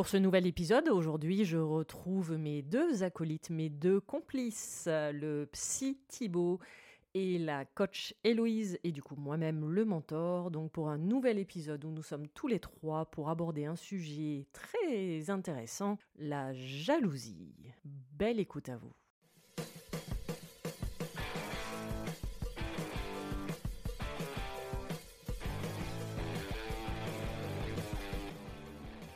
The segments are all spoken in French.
Pour ce nouvel épisode, aujourd'hui, je retrouve mes deux acolytes, mes deux complices, le psy Thibaut et la coach Héloïse, et du coup moi-même le mentor, donc pour un nouvel épisode où nous sommes tous les trois pour aborder un sujet très intéressant, la jalousie. Belle écoute à vous.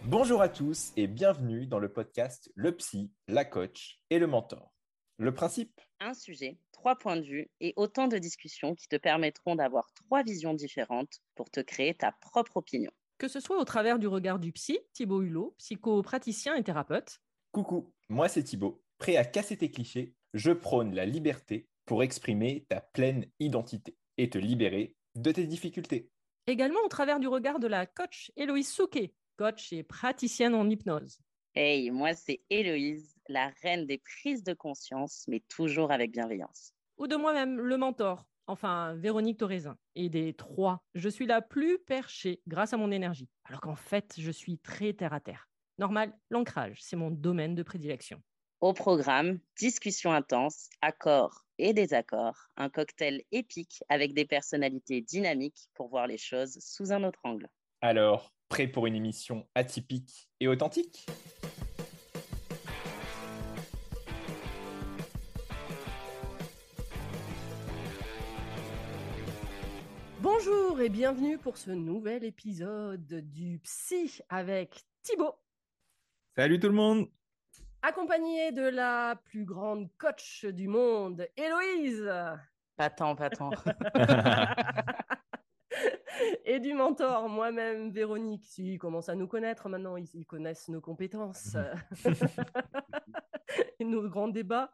Bonjour à tous et bienvenue dans le podcast Le Psy, la coach et le mentor. Le principe? Un sujet, trois points de vue et autant de discussions qui te permettront d'avoir trois visions différentes pour te créer ta propre opinion. Que ce soit au travers du regard du psy, Thibaut Hulot, psychopraticien et thérapeute. Coucou, moi c'est Thibaut. Prêt à casser tes clichés, je prône la liberté pour exprimer ta pleine identité et te libérer de tes difficultés. Également au travers du regard de la coach Héloïse Souquet, coach et praticienne en hypnose. Hey, moi c'est Héloïse, la reine des prises de conscience, mais toujours avec bienveillance. Ou de moi-même, le mentor, enfin Véronique Toraisin. Et des trois, je suis la plus perchée grâce à mon énergie, alors qu'en fait, je suis très terre à terre. Normal, l'ancrage, c'est mon domaine de prédilection. Au programme, discussion intense, accords et désaccords, un cocktail épique avec des personnalités dynamiques pour voir les choses sous un autre angle. Alors, prêt pour une émission atypique et authentique? Bonjour et bienvenue pour ce nouvel épisode du Psy avec Thibaut. Salut tout le monde Accompagné de la plus grande coach du monde, Héloïse. Pas tant, pas tant. et du mentor, moi-même, Véronique. Ils commencent à nous connaître maintenant, ils, ils connaissent nos compétences et nos grands débats.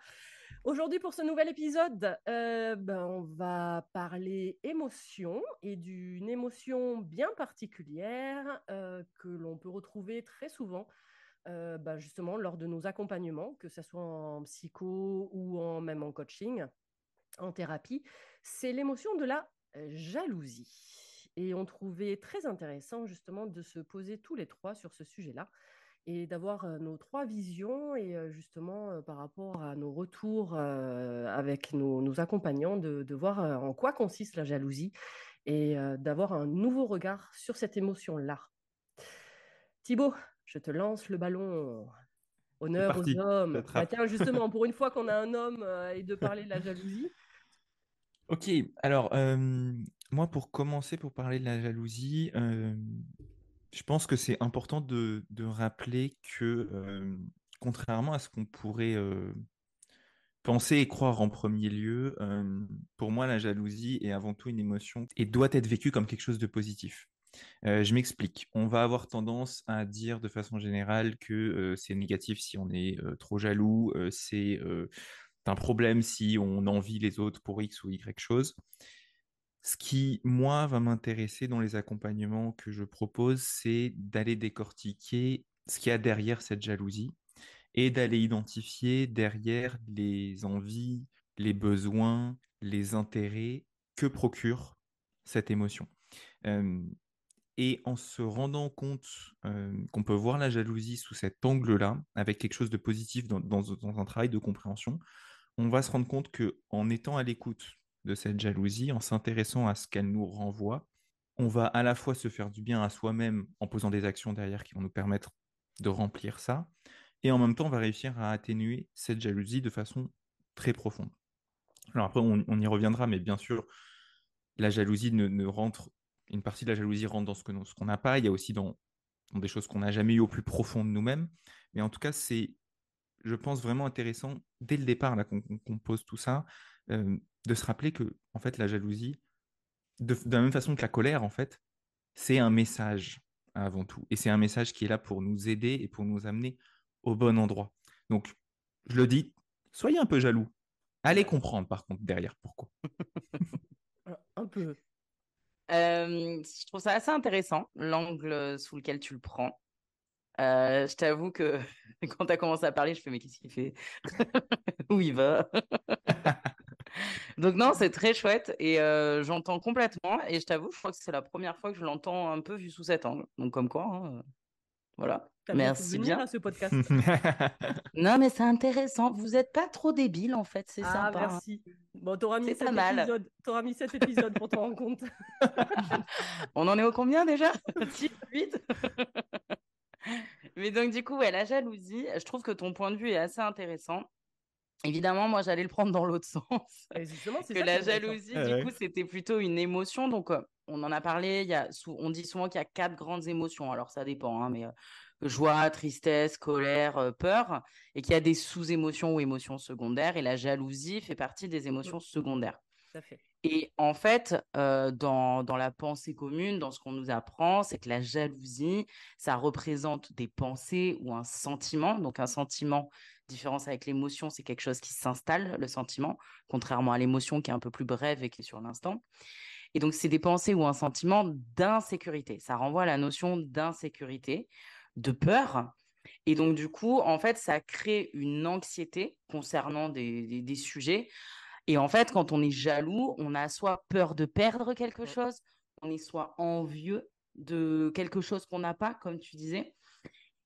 Aujourd'hui, pour ce nouvel épisode, euh, ben, on va parler émotion et d'une émotion bien particulière euh, que l'on peut retrouver très souvent, euh, ben, justement, lors de nos accompagnements, que ce soit en psycho ou en, même en coaching, en thérapie. C'est l'émotion de la jalousie. Et on trouvait très intéressant, justement, de se poser tous les trois sur ce sujet-là et d'avoir nos trois visions et justement par rapport à nos retours avec nos, nos accompagnants, de, de, voir en quoi consiste la jalousie et d'avoir un nouveau regard sur cette émotion-là. Thibaut, je te lance le ballon. Honneur aux hommes. Bah, tiens, justement, pour une fois qu'on a un homme et de parler de la jalousie. Ok, alors euh, moi pour commencer, pour parler de la jalousie, je pense que c'est important de, rappeler que, contrairement à ce qu'on pourrait penser et croire en premier lieu, pour moi, la jalousie est avant tout une émotion et doit être vécue comme quelque chose de positif. je m'explique. On va avoir tendance à dire de façon générale que c'est négatif si on est trop jaloux, c'est un problème si on envie les autres pour X ou Y chose. Ce qui, moi, va m'intéresser dans les accompagnements que je propose, c'est d'aller décortiquer ce qu'il y a derrière cette jalousie et d'aller identifier derrière les envies, les besoins, les intérêts que procure cette émotion. Et en se rendant compte qu'on peut voir la jalousie sous cet angle-là, avec quelque chose de positif dans, dans, dans, un travail de compréhension, on va se rendre compte que en étant à l'écoute de cette jalousie, en s'intéressant à ce qu'elle nous renvoie, on va à la fois se faire du bien à soi-même en posant des actions derrière qui vont nous permettre de remplir ça, et en même temps, on va réussir à atténuer cette jalousie de façon très profonde. Alors après, on, y reviendra, mais bien sûr, la jalousie ne, rentre, une partie de la jalousie rentre dans ce qu'on n'a pas, il y a aussi dans, des choses qu'on n'a jamais eues au plus profond de nous-mêmes, mais en tout cas, c'est, je pense, vraiment intéressant, dès le départ, qu'on pose tout ça, euh, de se rappeler que en fait la jalousie, de, la même façon que la colère en fait, c'est un message avant tout, et c'est un message qui est là pour nous aider et pour nous amener au bon endroit. Donc, je le dis, soyez un peu jaloux. Allez comprendre, par contre, derrière pourquoi. un peu. Euh, je trouve ça assez intéressant, l'angle sous lequel tu le prends. Euh, je t'avoue que quand tu as commencé à parler, je fais mais qu'est-ce qu'il fait? Où il va? Donc non, c'est très chouette et euh, j'entends complètement. Et je t'avoue, je crois que c'est la première fois que je l'entends un peu vu sous cet angle. Donc comme quoi, hein, voilà. Merci bien. ce podcast. non, mais c'est intéressant. Vous n'êtes pas trop débile en fait, c'est ah, sympa. Hein. Merci. Bon, t'auras mis, cet épisode... auras mis cet épisode pour te rendre compte. On en est au combien déjà? 6, 8 Mais donc, du coup, ouais, la jalousie, je trouve que ton point de vue est assez intéressant. Évidemment, moi, j'allais le prendre dans l'autre sens. que la jalousie, du coup, c'était plutôt une émotion. Donc, euh, on en a parlé. Il y a, on dit souvent qu'il y a quatre grandes émotions. Alors, ça dépend, hein, mais euh, joie, tristesse, colère, euh, peur, et qu'il y a des sous-émotions ou émotions secondaires. Et la jalousie fait partie des émotions mmh. secondaires. Et en fait, dans, dans, la pensée commune, dans ce qu'on nous apprend, c'est que la jalousie, ça représente des pensées ou un sentiment. Donc un sentiment, différence avec l'émotion, c'est quelque chose qui s'installe, le sentiment, contrairement à l'émotion qui est un peu plus brève et qui est sur l'instant. Et donc c'est des pensées ou un sentiment d'insécurité. Ça renvoie à la notion d'insécurité, de peur. Et donc du coup, en fait, ça crée une anxiété concernant des, des, des sujets et en fait, quand on est jaloux, on a soit peur de perdre quelque chose, on est soit envieux de quelque chose qu'on n'a pas, comme tu disais.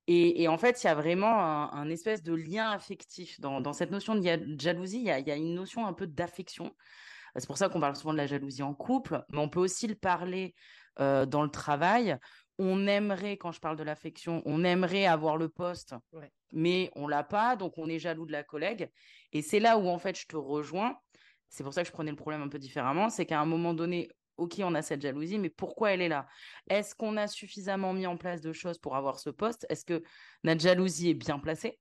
Et, en fait, il y a vraiment un, espèce de lien affectif. Dans, cette notion de jalousie, il y a, une notion un peu d'affection. C'est pour ça qu'on parle souvent de la jalousie en couple, mais on peut aussi le parler euh, dans le travail. On aimerait, quand je parle de l'affection, on aimerait avoir le poste, mais on l'a pas, donc on est jaloux de la collègue. Et c'est là où en fait je te rejoins c'est pour ça que je prenais le problème un peu différemment, c'est qu'à un moment donné, ok, on a cette jalousie, mais pourquoi elle est là? Est-ce qu'on a suffisamment mis en place de choses pour avoir ce poste? Est-ce que notre jalousie est bien placée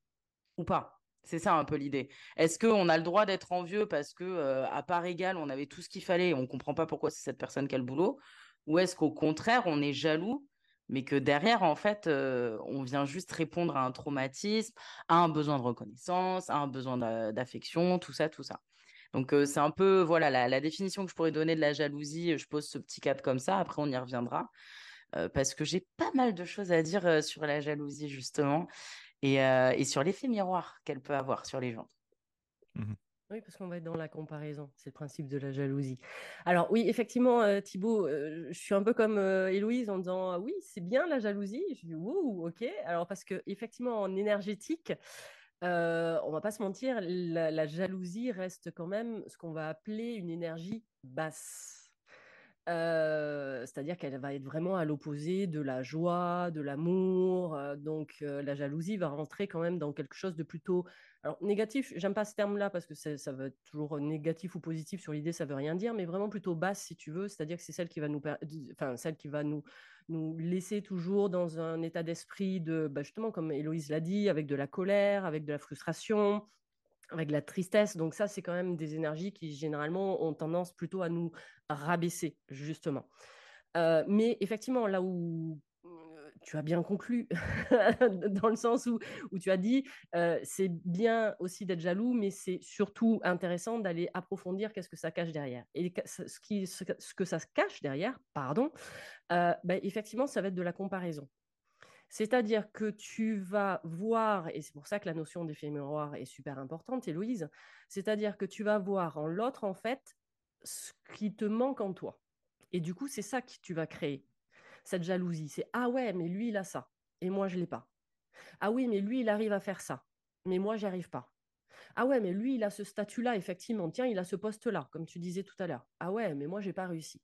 ou pas? C'est ça un peu l'idée. Est-ce qu'on a le droit d'être envieux parce que à part égale, on avait tout ce qu'il fallait et on comprend pas pourquoi c'est cette personne qui a le boulot? Ou est-ce qu'au contraire, on est jaloux, mais que derrière, en fait, on vient juste répondre à un traumatisme, à un besoin de reconnaissance, à un besoin d'affection, tout ça, tout ça? Donc c'est un peu voilà la, définition que je pourrais donner de la jalousie. Je pose ce petit cadre comme ça. Après on y reviendra parce que j'ai pas mal de choses à dire sur la jalousie justement et, sur l'effet miroir qu'elle peut avoir sur les gens. Mmh oui, parce qu'on va être dans la comparaison, c'est le principe de la jalousie. Alors oui, effectivement, Thibaut, je suis un peu comme Héloïse en disant oui, c'est bien la jalousie. Je dis ouh, ok. Alors parce que effectivement, en énergétique, euh, on va pas se mentir, la, jalousie reste quand même ce qu'on va appeler une énergie basse. C'est-à-dire qu'elle va être vraiment à l'opposé de la joie, de l'amour. Donc la jalousie va rentrer quand même dans quelque chose de plutôt alors négatif. J'aime pas ce terme-là parce que ça veut toujours négatif ou positif sur l'idée, ça veut rien dire, mais vraiment plutôt basse si tu veux. C'est-à-dire que c'est celle qui va nous, enfin celle qui va nous nous laisser toujours dans un état d'esprit de, bah, justement, comme Héloïse l'a dit, avec de la colère, avec de la frustration, avec la tristesse. Donc ça, c'est quand même des énergies qui généralement ont tendance plutôt à nous rabaisser, justement. Euh, mais effectivement, là où tu as bien conclu, dans le sens où, où tu as dit, euh, c'est bien aussi d'être jaloux, mais c'est surtout intéressant d'aller approfondir qu'est-ce que ça cache derrière. Et ce, qui, ce, que ça cache derrière, pardon, euh, ben, effectivement, ça va être de la comparaison. C'est-à-dire que tu vas voir, et c'est pour ça que la notion d'effet miroir est super importante, Héloïse, c'est-à-dire que tu vas voir en l'autre, en fait, ce qui te manque en toi. Et du coup, c'est ça que tu vas créer cette jalousie. C'est ah ouais, mais lui, il a ça, et moi, je l'ai pas. Ah oui, mais lui, il arrive à faire ça, mais moi, j'y arrive pas. Ah ouais, mais lui, il a ce statut-là, effectivement. Tiens, il a ce poste-là, comme tu disais tout à l'heure. Ah ouais, mais moi, j'ai pas réussi.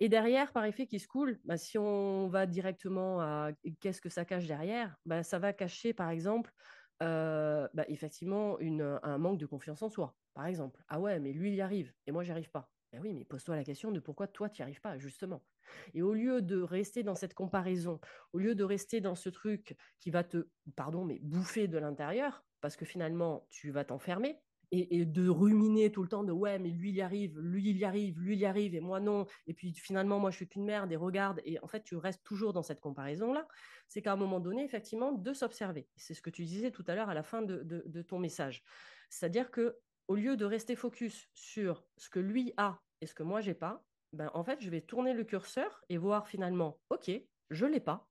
Et derrière, par effet qui se coule, bah, si on va directement à qu'est-ce que ça cache derrière, bah, ça va cacher, par exemple, bah, effectivement, un manque de confiance en soi, par exemple. Ah ouais, mais lui, il y arrive, et moi, j'y arrive pas. Ben oui, mais pose-toi la question de pourquoi toi, tu n'y arrives pas, justement. Et au lieu de rester dans cette comparaison, au lieu de rester dans ce truc qui va te, pardon, mais bouffer de l'intérieur, parce que finalement, tu vas t'enfermer, et, de ruminer tout le temps de ouais, mais lui il y arrive, lui il y arrive, lui il y arrive et moi non. Et puis finalement, moi je suis qu'une merde et regarde. Et en fait, tu restes toujours dans cette comparaison-là. C'est qu'à un moment donné, effectivement, de s'observer. C'est ce que tu disais tout à l'heure à la fin de, ton message. C'est-à-dire que au lieu de rester focus sur ce que lui a et ce que moi j'ai pas, ben, en fait, je vais tourner le curseur et voir finalement, ok, je l'ai pas,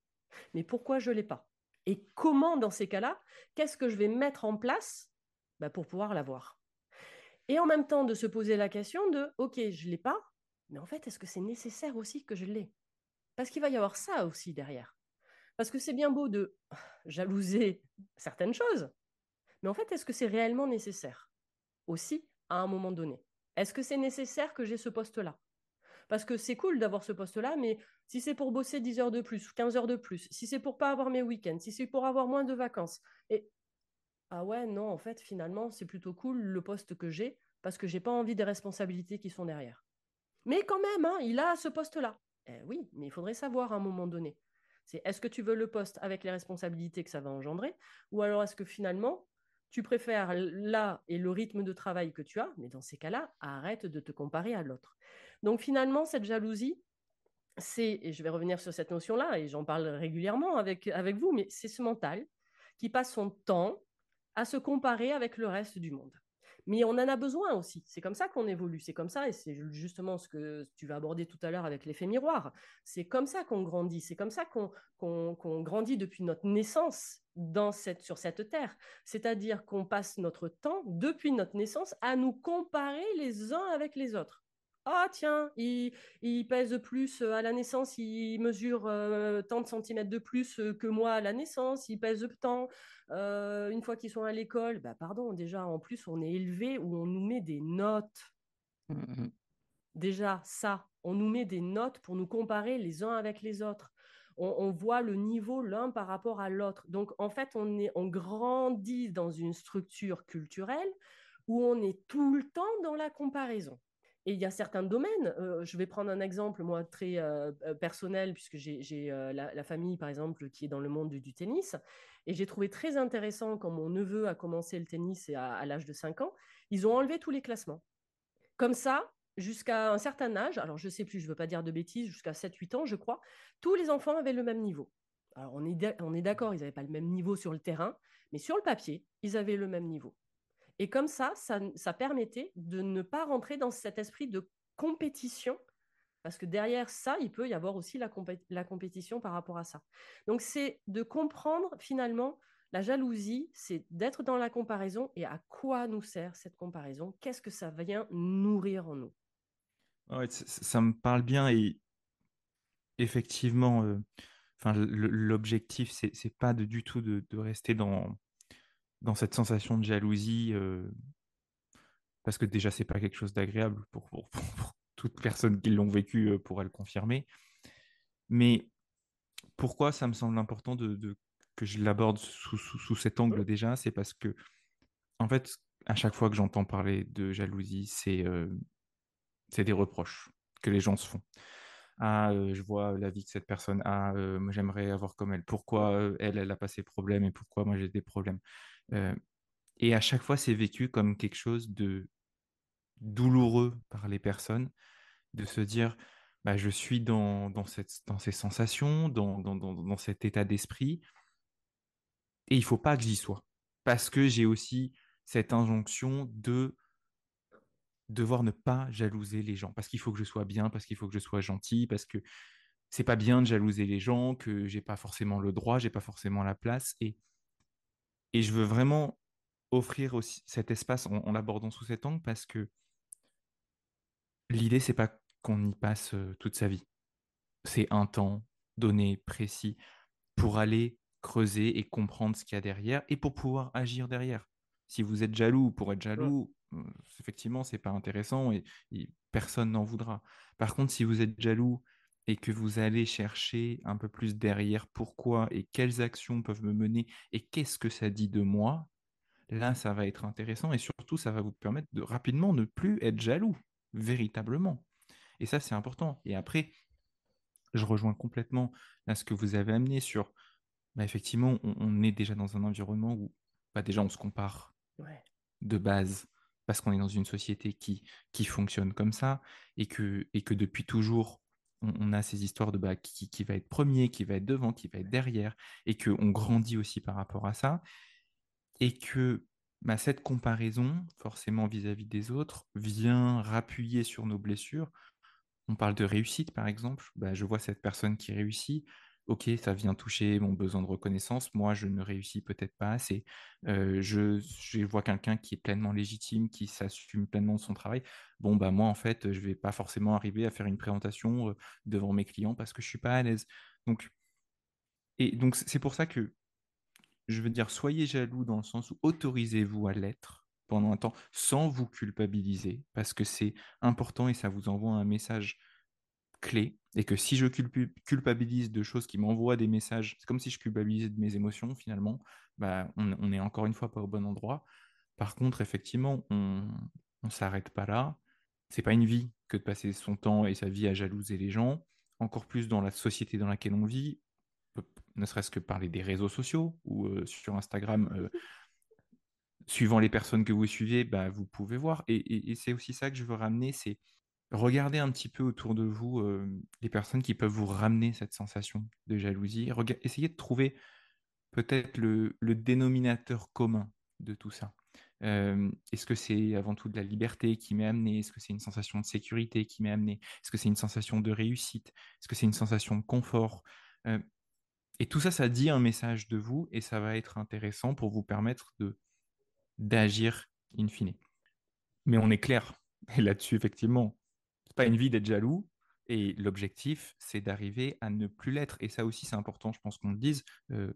mais pourquoi je l'ai pas? Et comment dans ces cas-là, qu'est-ce que je vais mettre en place bah, pour pouvoir l'avoir. Et en même temps, de se poser la question de, OK, je ne l'ai pas, mais en fait, est-ce que c'est nécessaire aussi que je l'ai? Parce qu'il va y avoir ça aussi derrière. Parce que c'est bien beau de jalouser certaines choses, mais en fait, est-ce que c'est réellement nécessaire aussi à un moment donné? Est-ce que c'est nécessaire que j'ai ce poste-là? Parce que c'est cool d'avoir ce poste-là, mais si c'est pour bosser 10 heures de plus, 15 heures de plus, si c'est pour pas avoir mes week-ends, si c'est pour avoir moins de vacances, et ah ouais, non, en fait, finalement, c'est plutôt cool le poste que j'ai parce que j'ai pas envie des responsabilités qui sont derrière. Mais quand même, hein, il a ce poste-là. Eh oui, mais il faudrait savoir à un moment donné. C'est est-ce que tu veux le poste avec les responsabilités que ça va engendrer ou alors est-ce que finalement tu préfères là et le rythme de travail que tu as, mais dans ces cas-là, arrête de te comparer à l'autre. Donc finalement, cette jalousie, c'est, et je vais revenir sur cette notion-là, et j'en parle régulièrement avec, avec vous, mais c'est ce mental qui passe son temps à se comparer avec le reste du monde. Mais on en a besoin aussi. C'est comme ça qu'on évolue. C'est comme ça, et c'est justement ce que tu vas aborder tout à l'heure avec l'effet miroir. C'est comme ça qu'on grandit. C'est comme ça qu'on grandit depuis notre naissance dans cette, sur cette terre. C'est-à-dire qu'on passe notre temps, depuis notre naissance, à nous comparer les uns avec les autres. Ah tiens, il, pèse plus euh, à la naissance, il mesure euh, tant de centimètres de plus euh, que moi à la naissance, il pèse tant. une fois qu'ils sont à l'école, bah pardon, déjà en plus on est élevé où on nous met des notes. Mmh. Déjà ça, on nous met des notes pour nous comparer les uns avec les autres. On, voit le niveau l'un par rapport à l'autre. Donc en fait, on, est, on grandit dans une structure culturelle où on est tout le temps dans la comparaison. Et il y a certains domaines, je vais prendre un exemple, moi, très personnel, puisque j'ai la, famille, par exemple, qui est dans le monde du, tennis. Et j'ai trouvé très intéressant quand mon neveu a commencé le tennis à, à l'âge de 5 ans, ils ont enlevé tous les classements. Comme ça, jusqu'à un certain âge, alors je ne sais plus, je ne veux pas dire de bêtises, jusqu'à 7-8 ans, je crois, tous les enfants avaient le même niveau. Alors on est d'accord, ils n'avaient pas le même niveau sur le terrain, mais sur le papier, ils avaient le même niveau. Et comme ça, ça, permettait de ne pas rentrer dans cet esprit de compétition, parce que derrière ça, il peut y avoir aussi la, compétition par rapport à ça. Donc c'est de comprendre finalement la jalousie, c'est d'être dans la comparaison et à quoi nous sert cette comparaison, qu'est-ce que ça vient nourrir en nous? ça, me parle bien et effectivement, euh, l'objectif, c'est, pas du tout de rester dans, dans cette sensation de jalousie, euh, parce que déjà, c'est pas quelque chose d'agréable pour, pour, toute personne qui l'ont vécu euh, pourra le confirmer. Mais pourquoi ça me semble important de, que je l'aborde sous, sous, cet angle déjà C'est parce que, en fait, à chaque fois que j'entends parler de jalousie, c'est euh, des reproches que les gens se font. Ah, je vois la vie de cette personne. Ah, moi j'aimerais avoir comme elle. Pourquoi elle, elle a pas ces problèmes et pourquoi moi j'ai des problèmes? Et à chaque fois, c'est vécu comme quelque chose de douloureux par les personnes, de se dire, bah, je suis dans, ces sensations, dans, dans, cet état d'esprit, et il faut pas que j'y sois. Parce que j'ai aussi cette injonction de devoir ne pas jalouser les gens, parce qu'il faut que je sois bien, parce qu'il faut que je sois gentil, parce que c'est pas bien de jalouser les gens, que j'ai pas forcément le droit, j'ai pas forcément la place, et et je veux vraiment offrir aussi cet espace en, l'abordant sous cet angle parce que l'idée, c'est pas qu'on y passe toute sa vie. C'est un temps donné, précis, pour aller creuser et comprendre ce qu'il y a derrière et pour pouvoir agir derrière. Si vous êtes jaloux pour être jaloux, effectivement, c'est pas intéressant et personne n'en voudra. Par contre, si vous êtes jaloux et que vous allez chercher un peu plus derrière pourquoi et quelles actions peuvent me mener et qu'est-ce que ça dit de moi, là, ça va être intéressant et surtout, ça va vous permettre de rapidement ne plus être jaloux, véritablement. Et ça, c'est important. Et après, je rejoins complètement à ce que vous avez amené sur, bah, effectivement, on, est déjà dans un environnement où bah, déjà on se compare de base parce qu'on est dans une société qui, qui fonctionne comme ça et que, et que depuis toujours, on, a ces histoires de bah, qui, va être premier, qui va être devant, qui va être derrière, et qu'on grandit aussi par rapport à ça, et que bah, cette comparaison, forcément vis-à-vis des autres, vient rappuyer sur nos blessures. On parle de réussite, par exemple. Bah, je vois cette personne qui réussit. Ok, ça vient toucher mon besoin de reconnaissance. Moi, je ne réussis peut-être pas assez. Je, je, vois quelqu'un qui est pleinement légitime, qui s'assume pleinement de son travail. Bon, bah moi, en fait, je ne vais pas forcément arriver à faire une présentation devant mes clients parce que je ne suis pas à l'aise. Donc, et donc, c'est pour ça que je veux dire, soyez jaloux dans le sens où autorisez-vous à l'être pendant un temps sans vous culpabiliser, parce que c'est important et ça vous envoie un message clé, et que si je culpabilise de choses qui m'envoient des messages, c'est comme si je culpabilisais de mes émotions finalement, bah, on, est encore une fois pas au bon endroit. Par contre, effectivement, on ne s'arrête pas là. C'est pas une vie que de passer son temps et sa vie à jalouser les gens, encore plus dans la société dans laquelle on vit, ne serait-ce que parler des réseaux sociaux ou euh, sur Instagram. Euh, suivant les personnes que vous suivez, bah, vous pouvez voir. Et, c'est aussi ça que je veux ramener, c'est regarder un petit peu autour de vous les personnes qui peuvent vous ramener cette sensation de jalousie. essayez de trouver peut-être le, dénominateur commun de tout ça. Est-ce que c'est avant tout de la liberté qui m'est amené Est-ce que c'est une sensation de sécurité qui m'est amené Est-ce que c'est une sensation de réussite? Est-ce que c'est une sensation de confort? Et tout ça, ça dit un message de vous et ça va être intéressant pour vous permettre d'agir in fine. Mais on est clair, là-dessus, effectivement, pas une vie d'être jaloux, et l'objectif, c'est d'arriver à ne plus l'être. Et ça aussi, c'est important, je pense qu'on le dise, euh,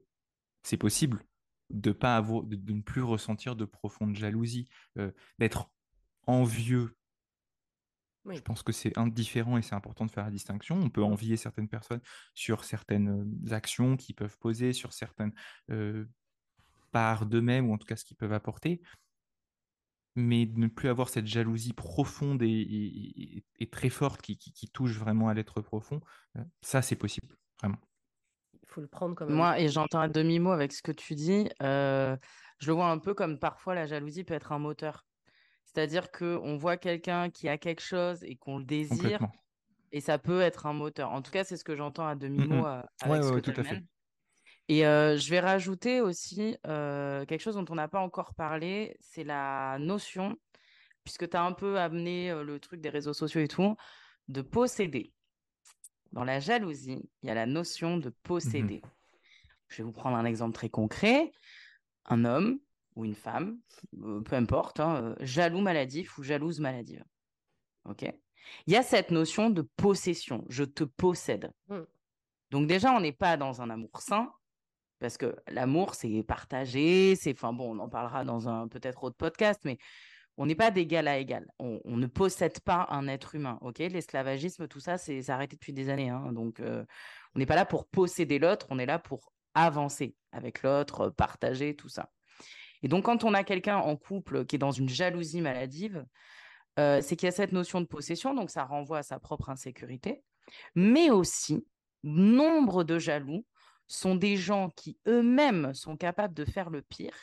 c'est possible de, pas avoir, de, ne plus ressentir de profonde jalousie, euh, d'être envieux je pense que c'est indifférent et c'est important de faire la distinction. On peut envier certaines personnes sur certaines actions qu'ils peuvent poser, sur certaines parts d'eux-mêmes, ou en tout cas ce qu'ils peuvent apporter. Mais de ne plus avoir cette jalousie profonde et, très forte qui, touche vraiment à l'être profond, ça c'est possible, vraiment. Il faut le prendre comme Moi, et j'entends un demi-mot avec ce que tu dis, je le vois un peu comme parfois la jalousie peut être un moteur. C'est-à-dire qu'on voit quelqu'un qui a quelque chose et qu'on le désire, et ça peut être un moteur. En tout cas, c'est ce que j'entends à demi-mot euh, avec ce que tout à fait. Et euh, je vais rajouter aussi euh, quelque chose dont on n'a pas encore parlé, c'est la notion, puisque tu as un peu amené le truc des réseaux sociaux et tout, de posséder. Dans la jalousie, il y a la notion de mmh posséder. Je vais vous prendre un exemple très concret. Un homme ou une femme, euh, peu importe, hein, euh, jaloux maladif ou jalouse maladive. Ok? Il y a cette notion de possession, je te possède. Mmh. Donc déjà, on n'est pas dans un amour sain, parce que l'amour, c'est partagé, c'est, enfin bon, on en parlera dans un peut-être autre podcast, mais on n'est pas d'égal à égal. On, ne possède pas un être humain, ok? L'esclavagisme, tout ça, c'est arrêté depuis des années. Hein, donc, euh, on n'est pas là pour posséder l'autre, on est là pour avancer avec l'autre, partager, tout ça. Et donc, quand on a quelqu'un en couple qui est dans une jalousie maladive, euh, c'est qu'il y a cette notion de possession, donc ça renvoie à sa propre insécurité. Mais aussi, nombre de jaloux sont des gens qui eux-mêmes sont capables de faire le pire.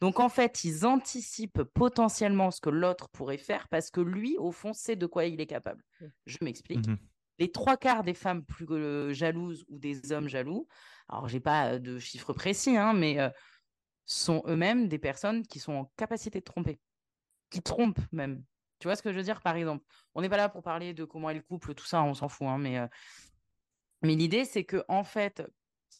Donc en fait, ils anticipent potentiellement ce que l'autre pourrait faire parce que lui, au fond, sait de quoi il est capable. Mmh. Je m'explique. Mmh Les trois quarts des femmes plus euh, jalouses ou des hommes jaloux, alors j'ai pas de chiffres précis, hein, mais euh, sont eux-mêmes des personnes qui sont en capacité de tromper, qui trompent même. Tu vois ce que je veux dire, par exemple? On n'est pas là pour parler de comment est le couple, tout ça, on s'en fout. Hein, mais euh, mais l'idée, c'est que en fait,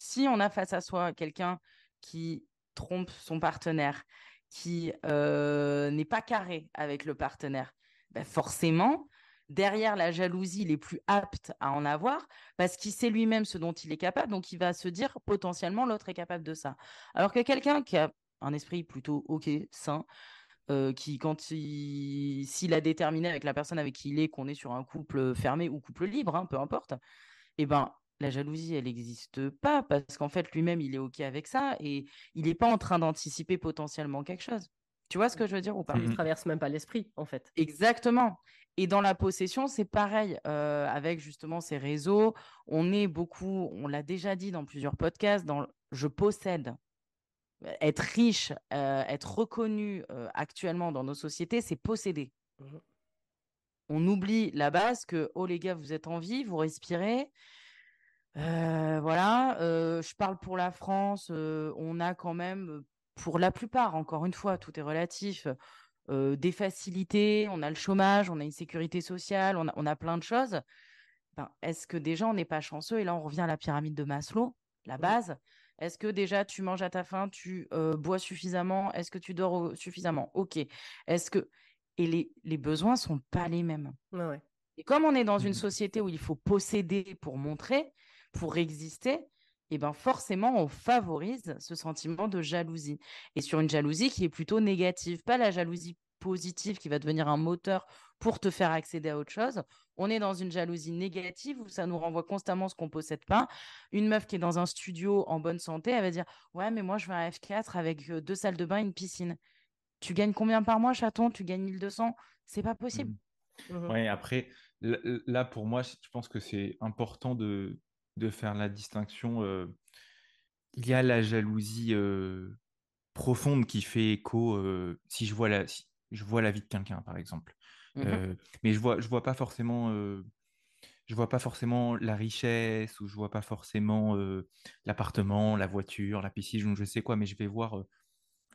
si on a face à soi quelqu'un qui trompe son partenaire, qui euh, n'est pas carré avec le partenaire, ben forcément, derrière la jalousie, il est plus apte à en avoir parce qu'il sait lui-même ce dont il est capable. Donc, il va se dire potentiellement l'autre est capable de ça. Alors que quelqu'un qui a un esprit plutôt OK, sain, euh, qui, quand il, s'il a déterminé avec la personne avec qui il est qu'on est sur un couple fermé ou couple libre, hein, peu importe, eh ben, la jalousie, elle n'existe pas parce qu'en fait, lui-même, il est OK avec ça et il n'est pas en train d'anticiper potentiellement quelque chose. Tu vois ce que je veux dire ou pas? Il ne traverse même pas l'esprit, en fait. Exactement. Et dans la possession, c'est pareil. Euh, avec justement ces réseaux, on est beaucoup, on l'a déjà dit dans plusieurs podcasts, dans je possède. être riche, être reconnu actuellement dans nos sociétés, c'est posséder. Mmh on oublie la base que, oh les gars, vous êtes en vie, vous respirez. Voilà, je parle pour la France, on a quand même, pour la plupart, encore une fois, tout est relatif, des facilités, on a le chômage, on a une sécurité sociale, on a, plein de choses. Ben, est-ce que déjà on n'est pas chanceux Et là, on revient à la pyramide de Maslow, la base. Est-ce que déjà tu manges à ta faim, tu bois suffisamment Est-ce que tu dors suffisamment? Ok. Est-ce que et les, les besoins sont pas les mêmes. Et comme on est dans une mmh société où il faut posséder pour montrer, pour exister, et eh ben forcément on favorise ce sentiment de jalousie. Et sur une jalousie qui est plutôt négative, pas la jalousie positive qui va devenir un moteur pour te faire accéder à autre chose. On est dans une jalousie négative où ça nous renvoie constamment ce qu'on possède pas. Une meuf qui est dans un studio en bonne santé, elle va dire Ouais, mais moi je veux un F4 avec deux salles de bain et une piscine. Tu gagnes combien par mois, chaton? Tu gagnes 1200 C'est pas possible. Mmh. Mmh oui, après, là, pour moi, je pense que c'est important de, de, faire la distinction. Euh, il y a la jalousie euh, profonde qui fait écho euh, si, je vois la, je vois la vie de quelqu'un, par exemple. Mmh mais je vois, je vois pas forcément. je vois pas forcément la richesse ou je vois pas forcément l'appartement, la voiture, la piscine, je sais quoi, mais je vais voir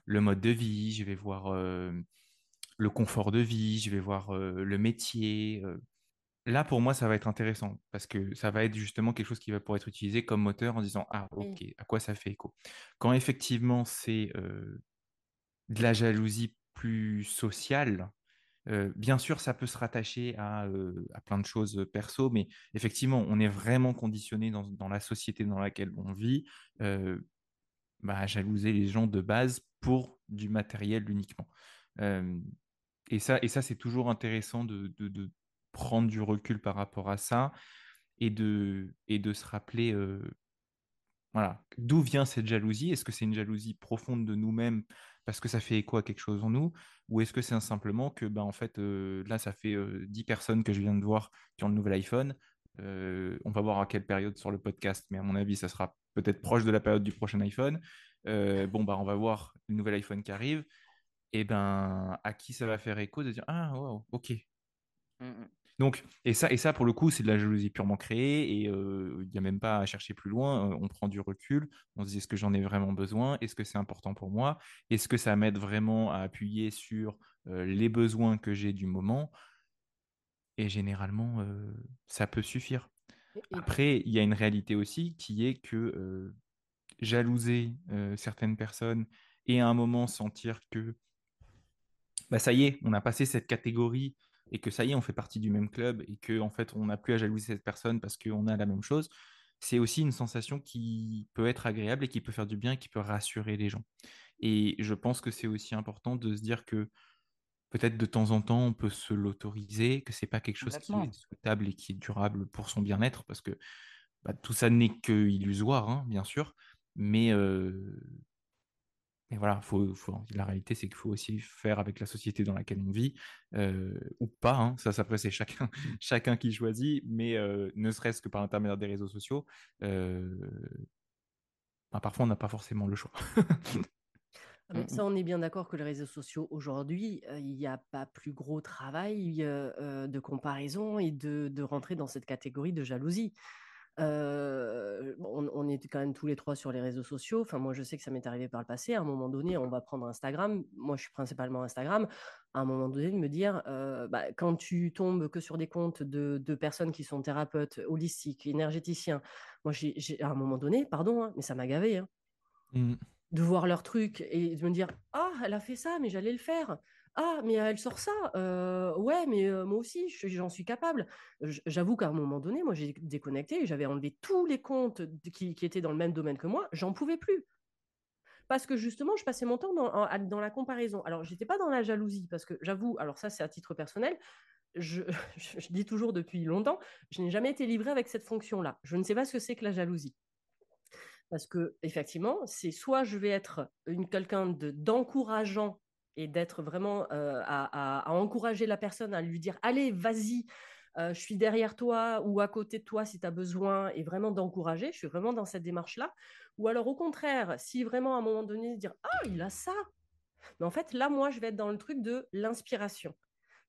le mode de vie, je vais voir le confort de vie, je vais voir le métier. Là, pour moi, ça va être intéressant parce que ça va être justement quelque chose qui va pouvoir être utilisé comme moteur en disant Ah, ok, à quoi ça fait écho? Quand effectivement c'est de la jalousie plus sociale, bien sûr, ça peut se rattacher à, plein de choses perso, mais effectivement, on est vraiment conditionné dans, dans la société dans laquelle on vit bah, jalouser les gens de base pour du matériel uniquement. et ça, et ça c'est toujours intéressant de, de, prendre du recul par rapport à ça et de, et de se rappeler voilà, d'où vient cette jalousie? Est-ce que c'est une jalousie profonde de nous-mêmes parce que ça fait écho à quelque chose en nous? Ou est-ce que c'est simplement que bah, en fait là ça fait 10 personnes que je viens de voir qui ont le nouvel iPhone on va voir à quelle période sur le podcast mais à mon avis ça sera peut-être proche de la période du prochain iPhone. Euh, bon, bah, on va voir le nouvel iPhone qui arrive. Et ben, à qui ça va faire écho de dire Ah, wow, ok. Mmh, mmh. Donc, et ça, et ça, pour le coup, c'est de la jalousie purement créée et euh, il n'y a même pas à chercher plus loin. Euh, on prend du recul, on se dit est-ce que j'en ai vraiment besoin? Est-ce que c'est important pour moi? Est-ce que ça m'aide vraiment à appuyer sur les besoins que j'ai du moment? Et généralement, ça peut suffire. Après, il y a une réalité aussi qui est que jalouser certaines personnes et à un moment sentir que bah, ça y est, on a passé cette catégorie et que ça y est, on fait partie du même club et que en fait, on n'a plus à jalouser cette personne parce qu'on a la même chose, c'est aussi une sensation qui peut être agréable et qui peut faire du bien et qui peut rassurer les gens. Et je pense que c'est aussi important de se dire que peut-être de temps en temps, on peut se l'autoriser, que c'est pas quelque chose qui est souhaitable et qui est durable pour son bien-être, parce que bah, tout ça n'est que illusoire, hein, bien sûr, mais, mais voilà, faut, la réalité, c'est qu'il faut aussi faire avec la société dans laquelle on vit, ou pas, hein, ça, ça après, c'est chacun, chacun qui choisit, mais ne serait-ce que par l'intermédiaire des réseaux sociaux, bah, parfois, on n'a pas forcément le choix. Ah, mmh, ça, mmh. on est bien d'accord que les réseaux sociaux, aujourd'hui, il n'y a pas plus gros travail de comparaison et de, de, rentrer dans cette catégorie de jalousie. On, on, est quand même tous les trois sur les réseaux sociaux. Enfin, moi, je sais que ça m'est arrivé par le passé. À un moment donné, on va prendre Instagram. Moi, je suis principalement Instagram. À un moment donné, de me dire, bah, quand tu tombes que sur des comptes de, de personnes qui sont thérapeutes, holistiques, énergéticiens, moi, j'ai, à un moment donné, pardon, hein, mais ça m'a gavé. Hein. Mmh de voir leur truc et de me dire ah elle a fait ça mais j'allais le faire ah mais elle sort ça euh, ouais mais euh, moi aussi j'en suis capable. J'avoue qu'à un moment donné moi j'ai déconnecté j'avais enlevé tous les comptes qui, étaient dans le même domaine que moi j'en pouvais plus. Parce que justement je passais mon temps dans, la comparaison. Alors j'étais pas dans la jalousie parce que j'avoue alors ça c'est à titre personnel je, dis toujours depuis longtemps je n'ai jamais été livrée avec cette fonction là je ne sais pas ce que c'est que la jalousie. Parce que effectivement, c'est soit je vais être une quelqu'un d'encourageant et d'être vraiment à, encourager la personne, à lui dire allez, vas-y, je suis derrière toi ou à côté de toi si tu as besoin et vraiment d'encourager. Je suis vraiment dans cette démarche-là. Ou alors au contraire, si vraiment à un moment donné, dire Ah, il a ça. Mais en fait, là, moi, je vais être dans le truc de l'inspiration.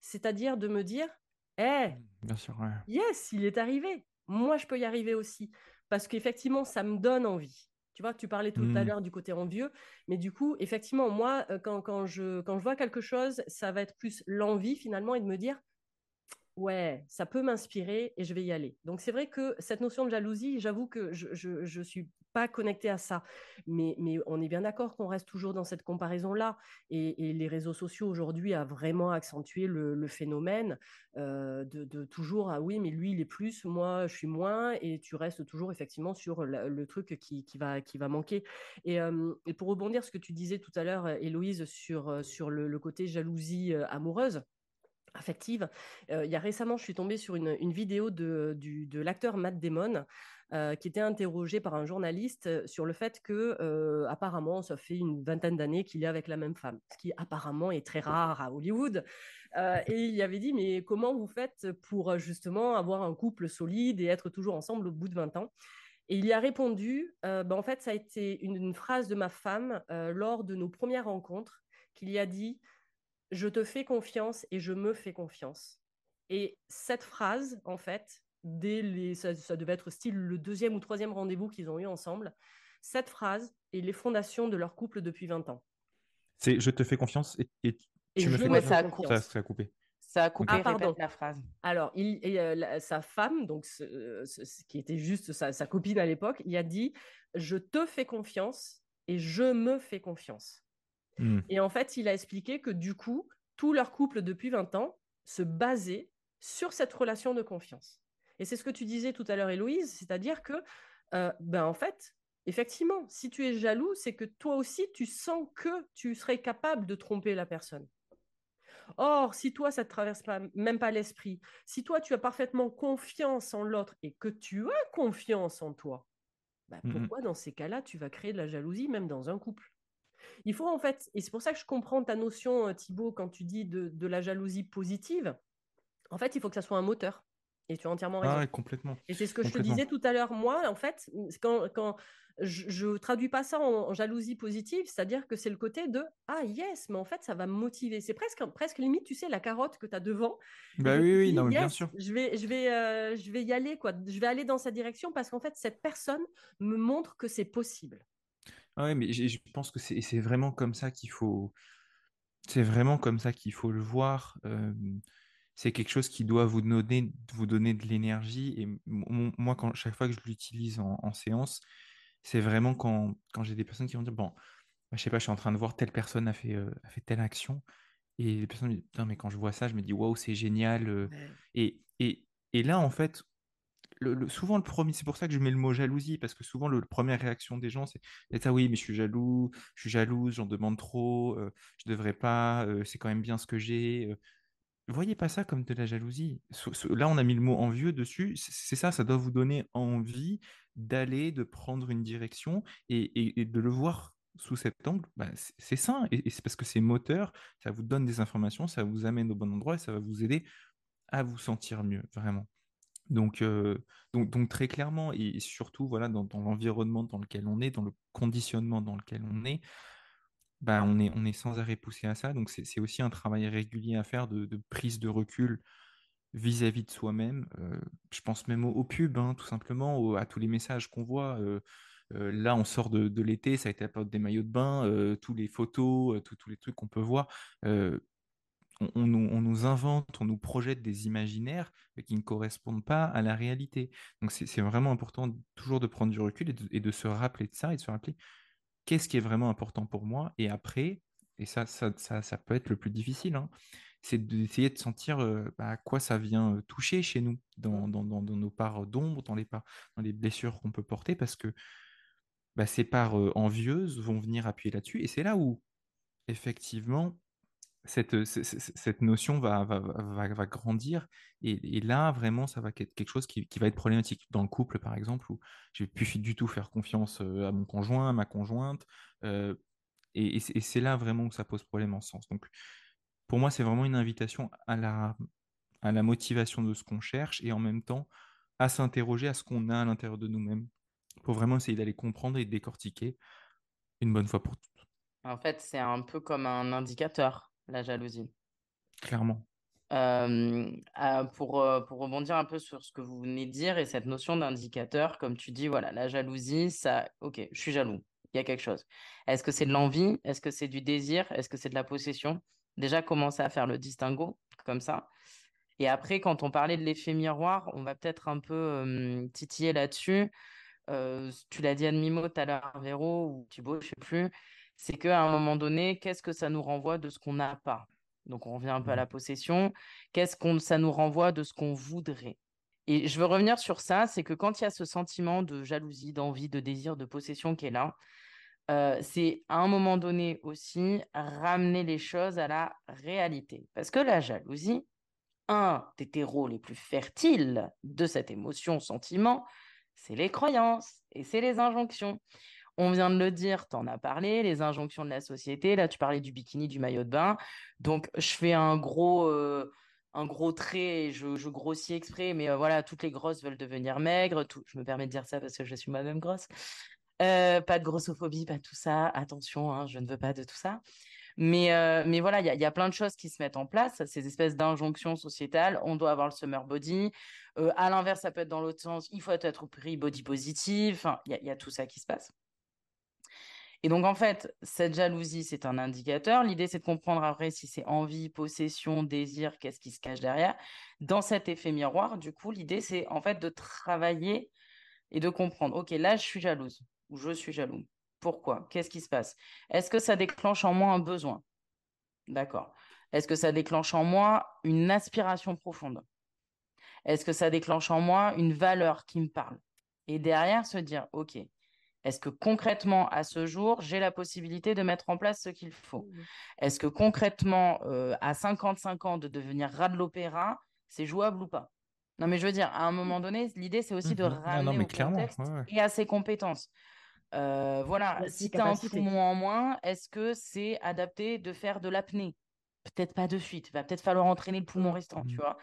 C'est-à-dire de me dire Eh, Bien sûr, yes, il est arrivé. Moi, je peux y arriver aussi. Parce qu'effectivement, ça me donne envie. Tu vois, tu parlais tout à mmh. l'heure du côté envieux, mais du coup, effectivement, moi, quand, quand, je, quand je vois quelque chose, ça va être plus l'envie finalement et de me dire, ouais, ça peut m'inspirer et je vais y aller. Donc c'est vrai que cette notion de jalousie, j'avoue que je ne suis pas connecté à ça. Mais, mais on est bien d'accord qu'on reste toujours dans cette comparaison-là. Et, les réseaux sociaux aujourd'hui a vraiment accentué le, phénomène euh, de, toujours, ah oui, mais lui, il est plus, moi, je suis moins, et tu restes toujours effectivement sur le, truc qui, qui, va, qui va manquer. Et, euh, et, pour rebondir ce que tu disais tout à l'heure, Héloïse, sur, sur le, côté jalousie euh, amoureuse, affective. il y a récemment, je suis tombée sur une, vidéo de, l'acteur Matt Damon euh, qui était interrogé par un journaliste euh, sur le fait que, euh, apparemment, ça fait une vingtaine d'années qu'il est avec la même femme, ce qui apparemment est très rare à Hollywood. et il avait dit, mais comment vous faites pour justement avoir un couple solide et être toujours ensemble au bout de 20 ans? Et il y a répondu, ben, en fait, ça a été une, une phrase de ma femme lors de nos premières rencontres, qu'il y a dit, je te fais confiance et je me fais confiance. Et cette phrase, en fait, dès les, ça, devait être style le deuxième ou troisième rendez-vous qu'ils ont eu ensemble. Cette phrase est les fondations de leur couple depuis 20 ans. C'est je te fais confiance et, tu me fais confiance. Ça, a coupé. Ça a coupé. Ah, pardon. la phrase. Alors, il, euh, sa femme, donc ce, qui était juste sa, sa copine à l'époque, il a dit je te fais confiance et je me fais confiance. Hmm. Et en fait, il a expliqué que du coup, tout leur couple depuis 20 ans se basait sur cette relation de confiance. Et c'est ce que tu disais tout à l'heure, Héloïse, c'est-à-dire que, euh, ben en fait, effectivement, si tu es jaloux, c'est que toi aussi, tu sens que tu serais capable de tromper la personne. Or, si toi, ça ne te traverse pas, même pas l'esprit, si toi, tu as parfaitement confiance en l'autre et que tu as confiance en toi, ben pourquoi dans ces cas-là, tu vas créer de la jalousie, même dans un couple? Il faut en fait, et c'est pour ça que je comprends ta notion, euh, Thibaut, quand tu dis de, de la jalousie positive, en fait, il faut que ça soit un moteur. Et tu as entièrement raison. Ah, complètement. Et c'est ce que je te disais tout à l'heure. Moi, en fait, quand, quand je ne traduis pas ça en, jalousie positive, c'est-à-dire que c'est le côté de Ah, yes, mais en fait, ça va me motiver. C'est presque, presque limite, tu sais, la carotte que tu as devant. Bah oui, oui, non, bien sûr. Je vais, je, vais, euh, je vais y aller, quoi. Je vais aller dans sa direction parce qu'en fait, cette personne me montre que c'est possible. Ah oui, mais je pense que c'est vraiment comme ça qu'il faut. C'est vraiment comme ça qu'il faut le voir. Euh c'est quelque chose qui doit vous donner, vous donner de l'énergie. Et moi, quand, chaque fois que je l'utilise en, séance, c'est vraiment quand, quand j'ai des personnes qui vont dire, bon, bah, je sais pas, je suis en train de voir telle personne a fait, euh, a fait telle action. Et les personnes me disent, mais quand je vois ça, je me dis, waouh, c'est génial. Et, et, et, là, en fait, souvent le premier, c'est pour ça que je mets le mot jalousie, parce que souvent le, la première réaction des gens, c'est ah oui, mais je suis jaloux, je suis jalouse, j'en demande trop, euh, je devrais pas, c'est quand même bien ce que j'ai voyez pas ça comme de la jalousie. Là, on a mis le mot envieux dessus. C'est ça, ça doit vous donner envie d'aller, de prendre une direction et, de le voir sous cet angle. Bah, c'est ça, et, c'est parce que c'est moteur, ça vous donne des informations, ça vous amène au bon endroit et ça va vous aider à vous sentir mieux, vraiment. Donc, donc, donc, très clairement, et surtout voilà, dans l'environnement dans lequel on est, dans le conditionnement dans lequel on est, bah, on, est, on est sans arrêt poussé à ça. Donc, c'est aussi un travail régulier à faire de, prise de recul vis-à-vis de soi-même. Je pense même aux, pubs, hein, tout simplement, à tous les messages qu'on voit. Là, on sort de, l'été, ça a été la période des maillots de bain, tous les photos, tous les trucs qu'on peut voir. On, nous, invente, on nous projette des imaginaires qui ne correspondent pas à la réalité. Donc, c'est vraiment important toujours de prendre du recul et de, se rappeler de ça et de se rappeler qu'est-ce qui est vraiment important pour moi Et après, et ça, ça, ça, peut être le plus difficile, hein, c'est d'essayer de sentir euh, bah, à quoi ça vient euh, toucher chez nous, dans, dans, dans, nos parts d'ombre, dans les, dans les blessures qu'on peut porter, parce que bah, ces parts euh, envieuses vont venir appuyer là-dessus. Et c'est là où, effectivement, cette, cette notion va, va, va, grandir. Et, là, vraiment, ça va être quelque chose qui, qui, va être problématique. Dans le couple, par exemple, où je ne vais plus du tout faire confiance à mon conjoint, à ma conjointe. et, c'est là vraiment où ça pose problème en sens. Donc, pour moi, c'est vraiment une invitation à la, à la motivation de ce qu'on cherche et en même temps à s'interroger à ce qu'on a à l'intérieur de nous-mêmes pour vraiment essayer d'aller comprendre et décortiquer une bonne fois pour toutes. En fait, c'est un peu comme un indicateur, la jalousie. Clairement. Euh, pour, euh, pour rebondir un peu sur ce que vous venez de dire et cette notion d'indicateur, comme tu dis, voilà, la jalousie, ça, ok, je suis jaloux, il y a quelque chose. Est-ce que c'est de l'envie? Est-ce que c'est du désir? Est-ce que c'est de la possession? Déjà, commencer à faire le distinguo comme ça. Et après, quand on parlait de l'effet miroir, on va peut-être un peu titiller là-dessus. Euh, tu l'as dit à demi-mot tout à l'heure, Véro, ou Thibaut, je sais plus. C'est qu'à un moment donné, qu'est-ce que ça nous renvoie de ce qu'on n'a pas? Donc, on revient un peu à mmh. la possession. Qu'est-ce que ça nous renvoie de ce qu'on voudrait? Et je veux revenir sur ça, c'est que quand il y a ce sentiment de jalousie, d'envie, de désir, de possession qui est là, euh, c'est à un moment donné aussi ramener les choses à la réalité. Parce que la jalousie, un des terreaux les plus fertiles de cette émotion, sentiment, c'est les croyances et c'est les injonctions. On vient de le dire, tu en as parlé, les injonctions de la société. Là, tu parlais du bikini, du maillot de bain. Donc, je fais un gros, euh, un gros trait, je, je, grossis exprès, mais euh, voilà, toutes les grosses veulent devenir maigres. je me permets de dire ça parce que je suis moi-même grosse. Euh, pas de grossophobie, pas tout ça. Attention, hein, je ne veux pas de tout ça. Mais, voilà, il y, a plein de choses qui se mettent en place, ces espèces d'injonctions sociétales. On doit avoir le summer body. À l'inverse, ça peut être dans l'autre sens. Il faut être pris body positive. Enfin, il y, a tout ça qui se passe. Et donc, en fait, cette jalousie, c'est un indicateur. L'idée, c'est de comprendre après si c'est envie, possession, désir, qu'est-ce qui se cache derrière. Dans cet effet miroir, du coup, l'idée, c'est en fait de travailler et de comprendre, OK, là, je suis jalouse ou je suis jaloux. Pourquoi? Qu'est-ce qui se passe? Est-ce que ça déclenche en moi un besoin? D'accord. Est-ce que ça déclenche en moi une aspiration profonde? Est-ce que ça déclenche en moi une valeur qui me parle? Et derrière, se dire, OK, est-ce que concrètement, à ce jour, j'ai la possibilité de mettre en place ce qu'il faut? Mmh Est-ce que concrètement, euh, à 55 ans, de devenir rat de l'opéra, c'est jouable ou pas? Non, mais je veux dire, à un moment donné, l'idée, c'est aussi de mmh ramener au contexte et à ses compétences. Euh, voilà, si tu as un poumon en moins, est-ce que c'est adapté de faire de l'apnée? Peut-être pas de suite, il va peut-être falloir entraîner le poumon mmh. restant, tu mmh. vois?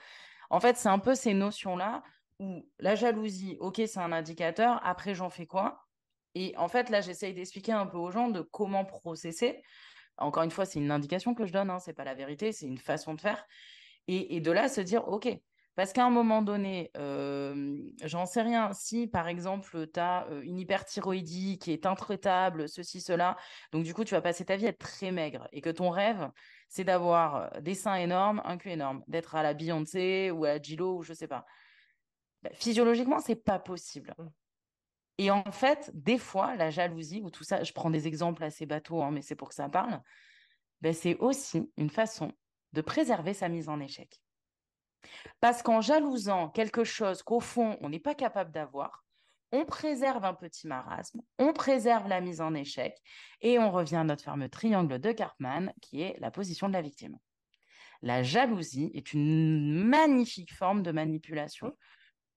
En fait, c'est un peu ces notions-là où la jalousie, ok, c'est un indicateur, après j'en fais quoi? Et en fait, là, j'essaye d'expliquer un peu aux gens de comment processer. Encore une fois, c'est une indication que je donne, hein, c'est pas la vérité, c'est une façon de faire. Et, de là, se dire, ok, parce qu'à un moment donné, j'en sais rien, si par exemple, tu as une hyperthyroïdie qui est intraitable, ceci, cela, donc du coup, tu vas passer ta vie à être très maigre et que ton rêve, c'est d'avoir des seins énormes, un cul énorme, d'être à la Beyoncé ou à Gilo ou je sais pas. Bah, physiologiquement, c'est pas possible. Mmh. Et en fait, des fois, la jalousie ou tout ça, je prends des exemples assez bateaux, hein, mais c'est pour que ça parle, bah, c'est aussi une façon de préserver sa mise en échec. Parce qu'en jalousant quelque chose qu'au fond, on n'est pas capable d'avoir, on préserve un petit marasme, on préserve la mise en échec et on revient à notre fameux triangle de Cartman qui est la position de la victime. La jalousie est une magnifique forme de manipulation.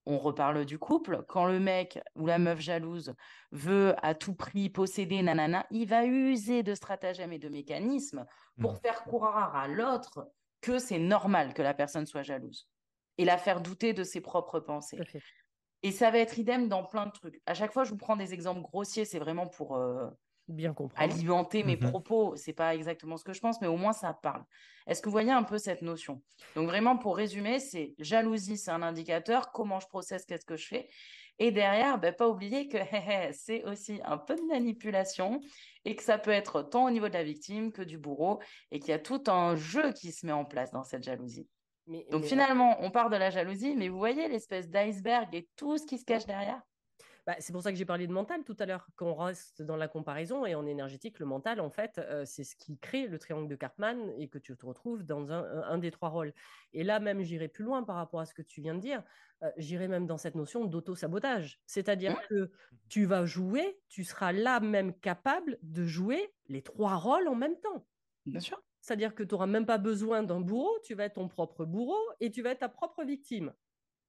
On reparle du couple. Quand le mec ou la meuf jalouse veut à tout prix posséder nanana, il va user de stratagèmes et de mécanismes pour mmh. faire croire à l'autre que c'est normal que la personne soit jalouse et la faire douter de ses propres pensées. Et ça va être idem dans plein de trucs. À chaque fois, je vous prends des exemples grossiers, c'est vraiment pour euh, bien comprendre, alimenter mes mmh propos. C'est pas exactement ce que je pense, mais au moins ça parle. Est-ce que vous voyez un peu cette notion? Donc vraiment, pour résumer, c'est jalousie, c'est un indicateur. Comment je processe, qu'est-ce que je fais? Et derrière, ben, pas oublier que c'est aussi un peu de manipulation et que ça peut être tant au niveau de la victime que du bourreau et qu'il y a tout un jeu qui se met en place dans cette jalousie. Donc finalement, on part de la jalousie, mais vous voyez l'espèce d'iceberg et tout ce qui se cache derrière? Bah, c'est pour ça que j'ai parlé de mental tout à l'heure, qu'on reste dans la comparaison et en énergétique, le mental, en fait, euh, c'est ce qui crée le triangle de Cartman et que tu te retrouves dans un, des trois rôles. Et là, même, j'irai plus loin par rapport à ce que tu viens de dire, euh, j'irai même dans cette notion d'auto-sabotage. C'est-à-dire mmh. que tu vas jouer, tu seras là même capable de jouer les trois rôles en même temps. Bien sûr. C'est-à-dire que tu n'auras même pas besoin d'un bourreau, tu vas être ton propre bourreau et tu vas être ta propre victime.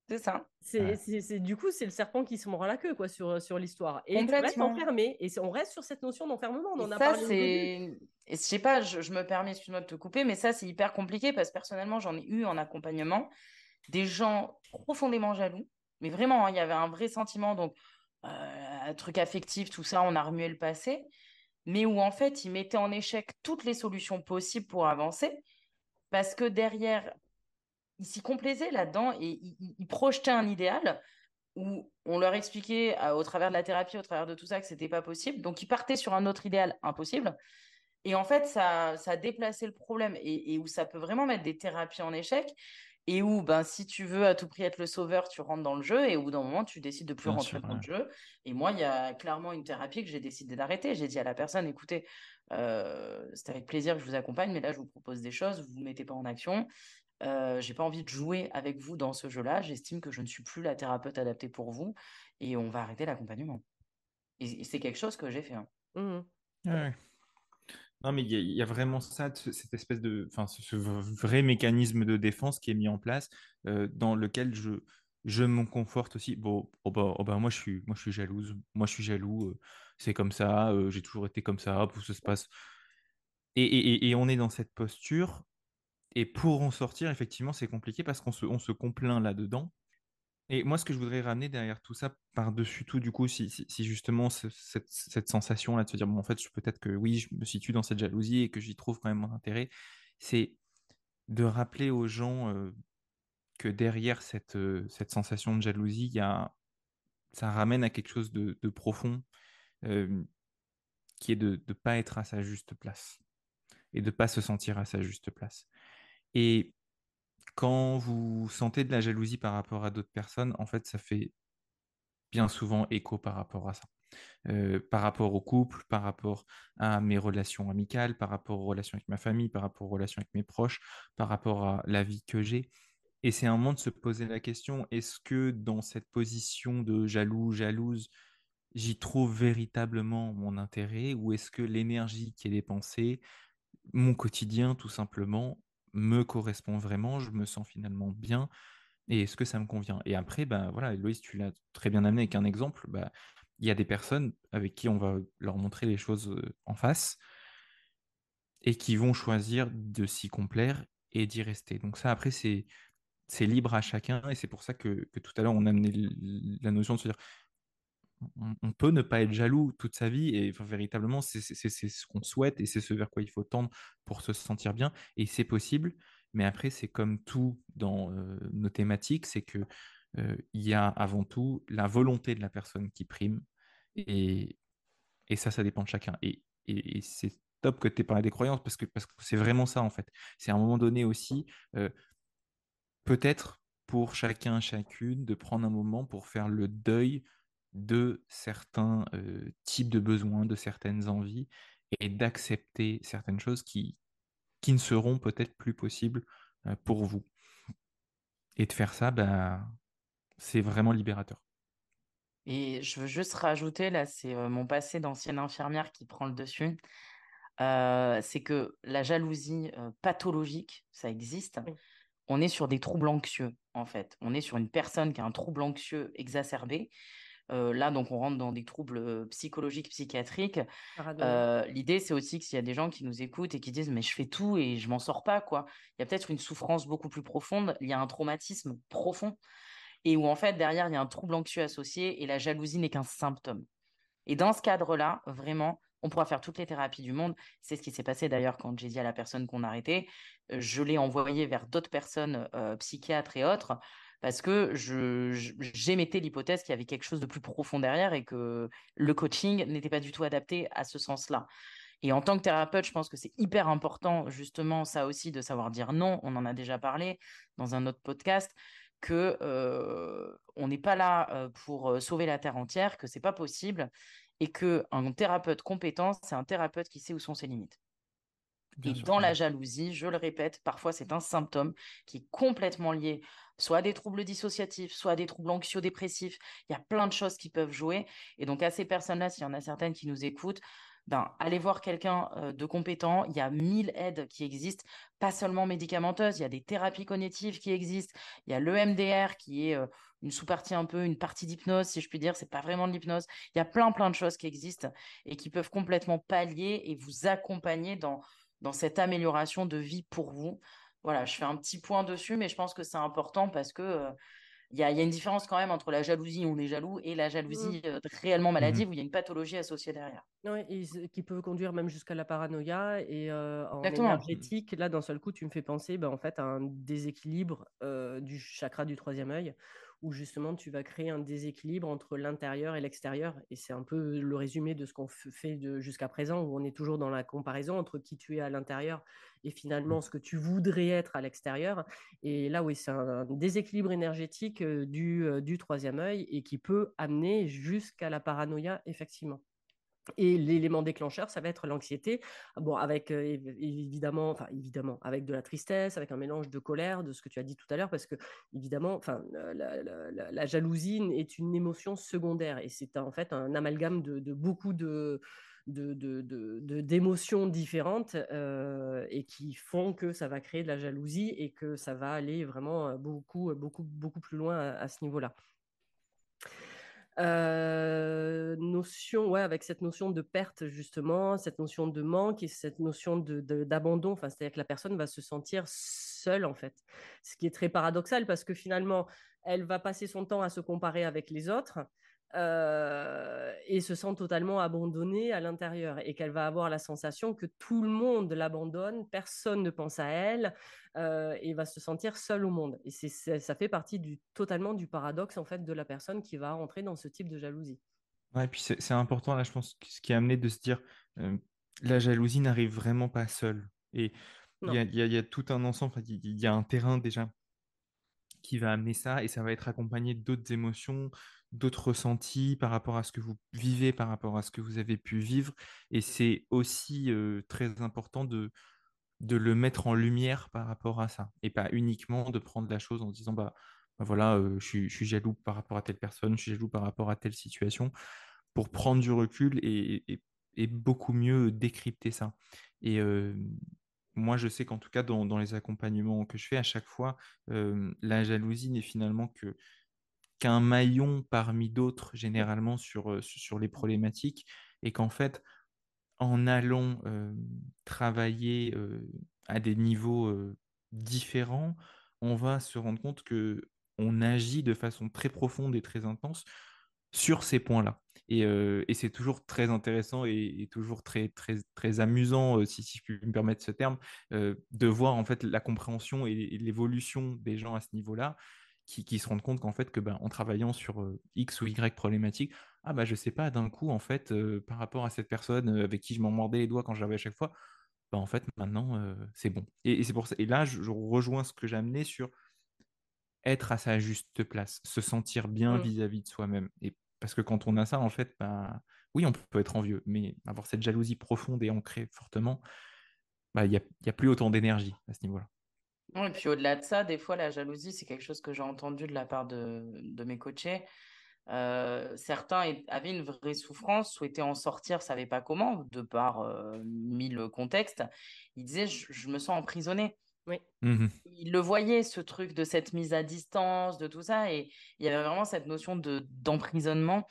C'est ça. C'est, du coup, c'est le serpent qui se mord la queue quoi, sur, sur l'histoire. Et tu restes enfermé. Et on reste sur cette notion d'enfermement. On en a ça, c'est... Et je sais pas, je, me permets, excuse-moi de te couper, mais ça, c'est hyper compliqué parce que personnellement, j'en ai eu en accompagnement. des gens profondément jaloux, mais vraiment, hein, il y avait un vrai sentiment, donc un truc affectif, tout ça, on a remué le passé, mais où en fait, ils mettaient en échec toutes les solutions possibles pour avancer, parce que derrière, ils s'y complaisaient là-dedans et ils, projetaient un idéal où on leur expliquait au travers de la thérapie, au travers de tout ça, que c'était pas possible. Donc, ils partaient sur un autre idéal impossible. Et en fait, ça, ça a déplacé le problème et, où ça peut vraiment mettre des thérapies en échec et où, ben, si tu veux à tout prix être le sauveur, tu rentres dans le jeu et au bout d'un moment, tu décides de plus rentrer dans le jeu. Et moi, il y a clairement une thérapie que j'ai décidé d'arrêter. J'ai dit à la personne, écoutez, euh, c'est avec plaisir que je vous accompagne, mais là, je vous propose des choses, vous ne vous mettez pas en action. Euh, j'ai pas envie de jouer avec vous dans ce jeu-là. J'estime que je ne suis plus la thérapeute adaptée pour vous et on va arrêter l'accompagnement. Et, c'est quelque chose que j'ai fait. Hein. Mmh non, mais il y, a vraiment ça, cette espèce de, enfin, ce, vrai mécanisme de défense qui est mis en place, euh, dans lequel je, je me conforte aussi. Bon, oh bah, oh bah, moi je suis, moi je suis jalouse, moi je suis jaloux. Euh, c'est comme ça, euh, j'ai toujours été comme ça, pour ça se passe. Et, et, et, on est dans cette posture. Et pour en sortir, effectivement, c'est compliqué parce qu'on se, on se complaint là-dedans. Et moi, ce que je voudrais ramener derrière tout ça, par-dessus tout, du coup, si, si, justement cette, sensation-là de se dire, bon, en fait, peut-être que oui, je me situe dans cette jalousie et que j'y trouve quand même mon intérêt, c'est de rappeler aux gens euh, que derrière cette, euh, cette sensation de jalousie, y a, ça ramène à quelque chose de, de profond, euh, qui est de ne pas être à sa juste place et de ne pas se sentir à sa juste place. Et quand vous sentez de la jalousie par rapport à d'autres personnes, en fait, ça fait bien souvent écho par rapport à ça. Euh, par rapport au couple, par rapport à mes relations amicales, par rapport aux relations avec ma famille, par rapport aux relations avec mes proches, par rapport à la vie que j'ai. Et c'est un moment de se poser la question, est-ce que dans cette position de jaloux, jalouse, j'y trouve véritablement mon intérêt ou est-ce que l'énergie qui est dépensée, mon quotidien tout simplement, me correspond vraiment, je me sens finalement bien, et est-ce que ça me convient? Et après, ben voilà, Loïs, tu l'as très bien amené avec un exemple, bah, il y a des personnes avec qui on va leur montrer les choses en face, et qui vont choisir de s'y complaire et d'y rester. Donc ça, après, c'est c'est libre à chacun, et c'est pour ça que, que tout à l'heure, on a amené la notion de se dire, on, peut ne pas être jaloux toute sa vie et véritablement c'est ce qu'on souhaite et c'est ce vers quoi il faut tendre pour se sentir bien et c'est possible. Mais après c'est comme tout dans euh, nos thématiques c'est que euh, il y a avant tout la volonté de la personne qui prime et, et ça ça dépend de chacun et, et, c'est top que tu aies parlé des croyances parce que parce que c'est vraiment ça en fait. C'est à un moment donné aussi euh, peut-être pour chacun chacune de prendre un moment pour faire le deuil de certains types de besoins, de certaines envies, et d'accepter certaines choses qui, qui ne seront peut-être plus possibles pour vous. Et de faire ça, ben, c'est vraiment libérateur. Et je veux juste rajouter, là, c'est mon passé d'ancienne infirmière qui prend le dessus. c'est que la jalousie pathologique, ça existe. On est sur des troubles anxieux, en fait. On est sur une personne qui a un trouble anxieux exacerbé. Euh, là, donc, on rentre dans des troubles psychologiques, psychiatriques. Euh, l'idée, c'est aussi que s'il y a des gens qui nous écoutent et qui disent mais je fais tout et je m'en sors pas, quoi. Il y a peut-être une souffrance beaucoup plus profonde. Il y a un traumatisme profond et où en fait derrière il y a un trouble anxieux associé et la jalousie n'est qu'un symptôme. Et dans ce cadre-là, vraiment, on pourra faire toutes les thérapies du monde. C'est ce qui s'est passé d'ailleurs quand j'ai dit à la personne qu'on arrêtait. Je l'ai envoyé vers d'autres personnes, psychiatres et autres, parce que j'émettais l'hypothèse qu'il y avait quelque chose de plus profond derrière et que le coaching n'était pas du tout adapté à ce sens-là. Et en tant que thérapeute, je pense que c'est hyper important, justement, ça aussi, de savoir dire non. On en a déjà parlé dans un autre podcast, que euh, on n'est pas là euh, pour euh, sauver la terre entière, que c'est pas possible, et que un thérapeute compétent, c'est un thérapeute qui sait où sont ses limites et dans la jalousie, je le répète, parfois c'est un symptôme qui est complètement lié soit à des troubles dissociatifs, soit à des troubles anxio-dépressifs. Il y a plein de choses qui peuvent jouer. Et donc à ces personnes-là, s'il y en a certaines qui nous écoutent, ben, allez voir quelqu'un euh, de compétent. Il y a mille aides qui existent, pas seulement médicamenteuses. Il y a des thérapies cognitives qui existent. Il y a l'EMDR qui est euh, une sous-partie un peu, une partie d'hypnose, si je puis dire. C'est pas vraiment de l'hypnose. Il y a plein, plein de choses qui existent et qui peuvent complètement pallier et vous accompagner dans dans cette amélioration de vie pour vous. Voilà, je fais un petit point dessus, mais je pense que c'est important parce que il y, a, une différence quand même entre la jalousie, on est jaloux, et la jalousie mmh. réellement mmh maladive, où il y a une pathologie associée derrière. Oui, et qui peut conduire même jusqu'à la paranoïa. Et en énergétique, là, d'un seul coup, tu me fais penser ben, en fait, à un déséquilibre du chakra du troisième œil, où justement tu vas créer un déséquilibre entre l'intérieur et l'extérieur. Et c'est un peu le résumé de ce qu'on fait jusqu'à présent, où on est toujours dans la comparaison entre qui tu es à l'intérieur et finalement mmh. ce que tu voudrais être à l'extérieur. Et là, oui, c'est un, déséquilibre énergétique du, du troisième œil et qui peut amener jusqu'à la paranoïa, effectivement. Et l'élément déclencheur, ça va être l'anxiété. Bon, avec évidemment, enfin évidemment, avec de la tristesse, avec un mélange de colère, de ce que tu as dit tout à l'heure, parce que évidemment, enfin, la, jalousie est une émotion secondaire et c'est en fait un amalgame de, beaucoup de d'émotions différentes et qui font que ça va créer de la jalousie et que ça va aller vraiment beaucoup beaucoup beaucoup plus loin à ce niveau-là. Notion, ouais, avec cette notion de perte justement, cette notion de manque et cette notion d'abandon. De, enfin, c'est-à-dire que la personne va se sentir seule en fait, ce qui est très paradoxal parce que finalement, elle va passer son temps à se comparer avec les autres, euh, et se sent totalement abandonnée à l'intérieur et qu'elle va avoir la sensation que tout le monde l'abandonne, personne ne pense à elle euh, et va se sentir seule au monde. Et c'est, ça fait partie du, totalement du paradoxe en fait de la personne qui va rentrer dans ce type de jalousie. Ouais, et puis c'est, important là, je pense, ce qui est amené de se dire euh, la jalousie n'arrive vraiment pas seule. Et il y a, tout un ensemble, il y a un terrain déjà qui va amener ça et ça va être accompagné d'autres émotions, d'autres ressentis par rapport à ce que vous vivez, par rapport à ce que vous avez pu vivre. Et c'est aussi très important de, de le mettre en lumière par rapport à ça et pas uniquement de prendre la chose en disant bah, bah voilà, je, suis, jaloux par rapport à telle personne, je suis jaloux par rapport à telle situation, pour prendre du recul et, et, beaucoup mieux décrypter ça. Et moi, je sais qu'en tout cas, dans, les accompagnements que je fais, à chaque fois, la jalousie n'est finalement que qu'un maillon parmi d'autres généralement sur, sur les problématiques et qu'en fait, en allant travailler à des niveaux différents, on va se rendre compte que on agit de façon très profonde et très intense sur ces points-là. Et, c'est toujours très intéressant et, toujours très, très, très amusant, si, si, je puis me permettre ce terme, de voir en fait la compréhension et, l'évolution des gens à ce niveau-là qui, se rendent compte qu'en fait, que, ben, en travaillant sur X ou Y problématique, ah bah je sais pas, d'un coup, en fait, par rapport à cette personne avec qui je m'en mordais les doigts quand j'avais à chaque fois, bah, en fait, maintenant, c'est bon. Et, c'est pour ça. Et là, je, rejoins ce que j'ai amené sur être à sa juste place, se sentir bien mmh. vis-à-vis de soi-même. Et parce que quand on a ça, en fait, bah, oui, on peut être envieux, mais avoir cette jalousie profonde et ancrée fortement, bah, il n'y a, y a plus autant d'énergie à ce niveau-là et puis au-delà de ça, des fois, la jalousie, c'est quelque chose que j'ai entendu de la part de, de mes coachés. Euh, certains avaient une vraie souffrance, souhaitaient en sortir, ne savaient pas comment, de par euh, mille contextes. Ils disaient je, me sens emprisonné. Oui. Mmh Ils le voyaient, ce truc de cette mise à distance, de tout ça. Et il y avait vraiment cette notion de, d'emprisonnement.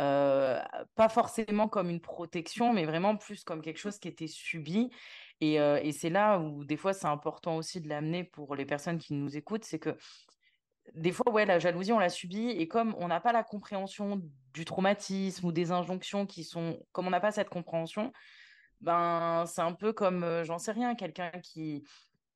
Euh, pas forcément comme une protection, mais vraiment plus comme quelque chose qui était subi et, c'est là où des fois c'est important aussi de l'amener pour les personnes qui nous écoutent, c'est que des fois, ouais, la jalousie, on l'a subie, et comme on n'a pas la compréhension du traumatisme ou des injonctions qui sont, comme on n'a pas cette compréhension, ben c'est un peu comme, j'en sais rien, quelqu'un qui,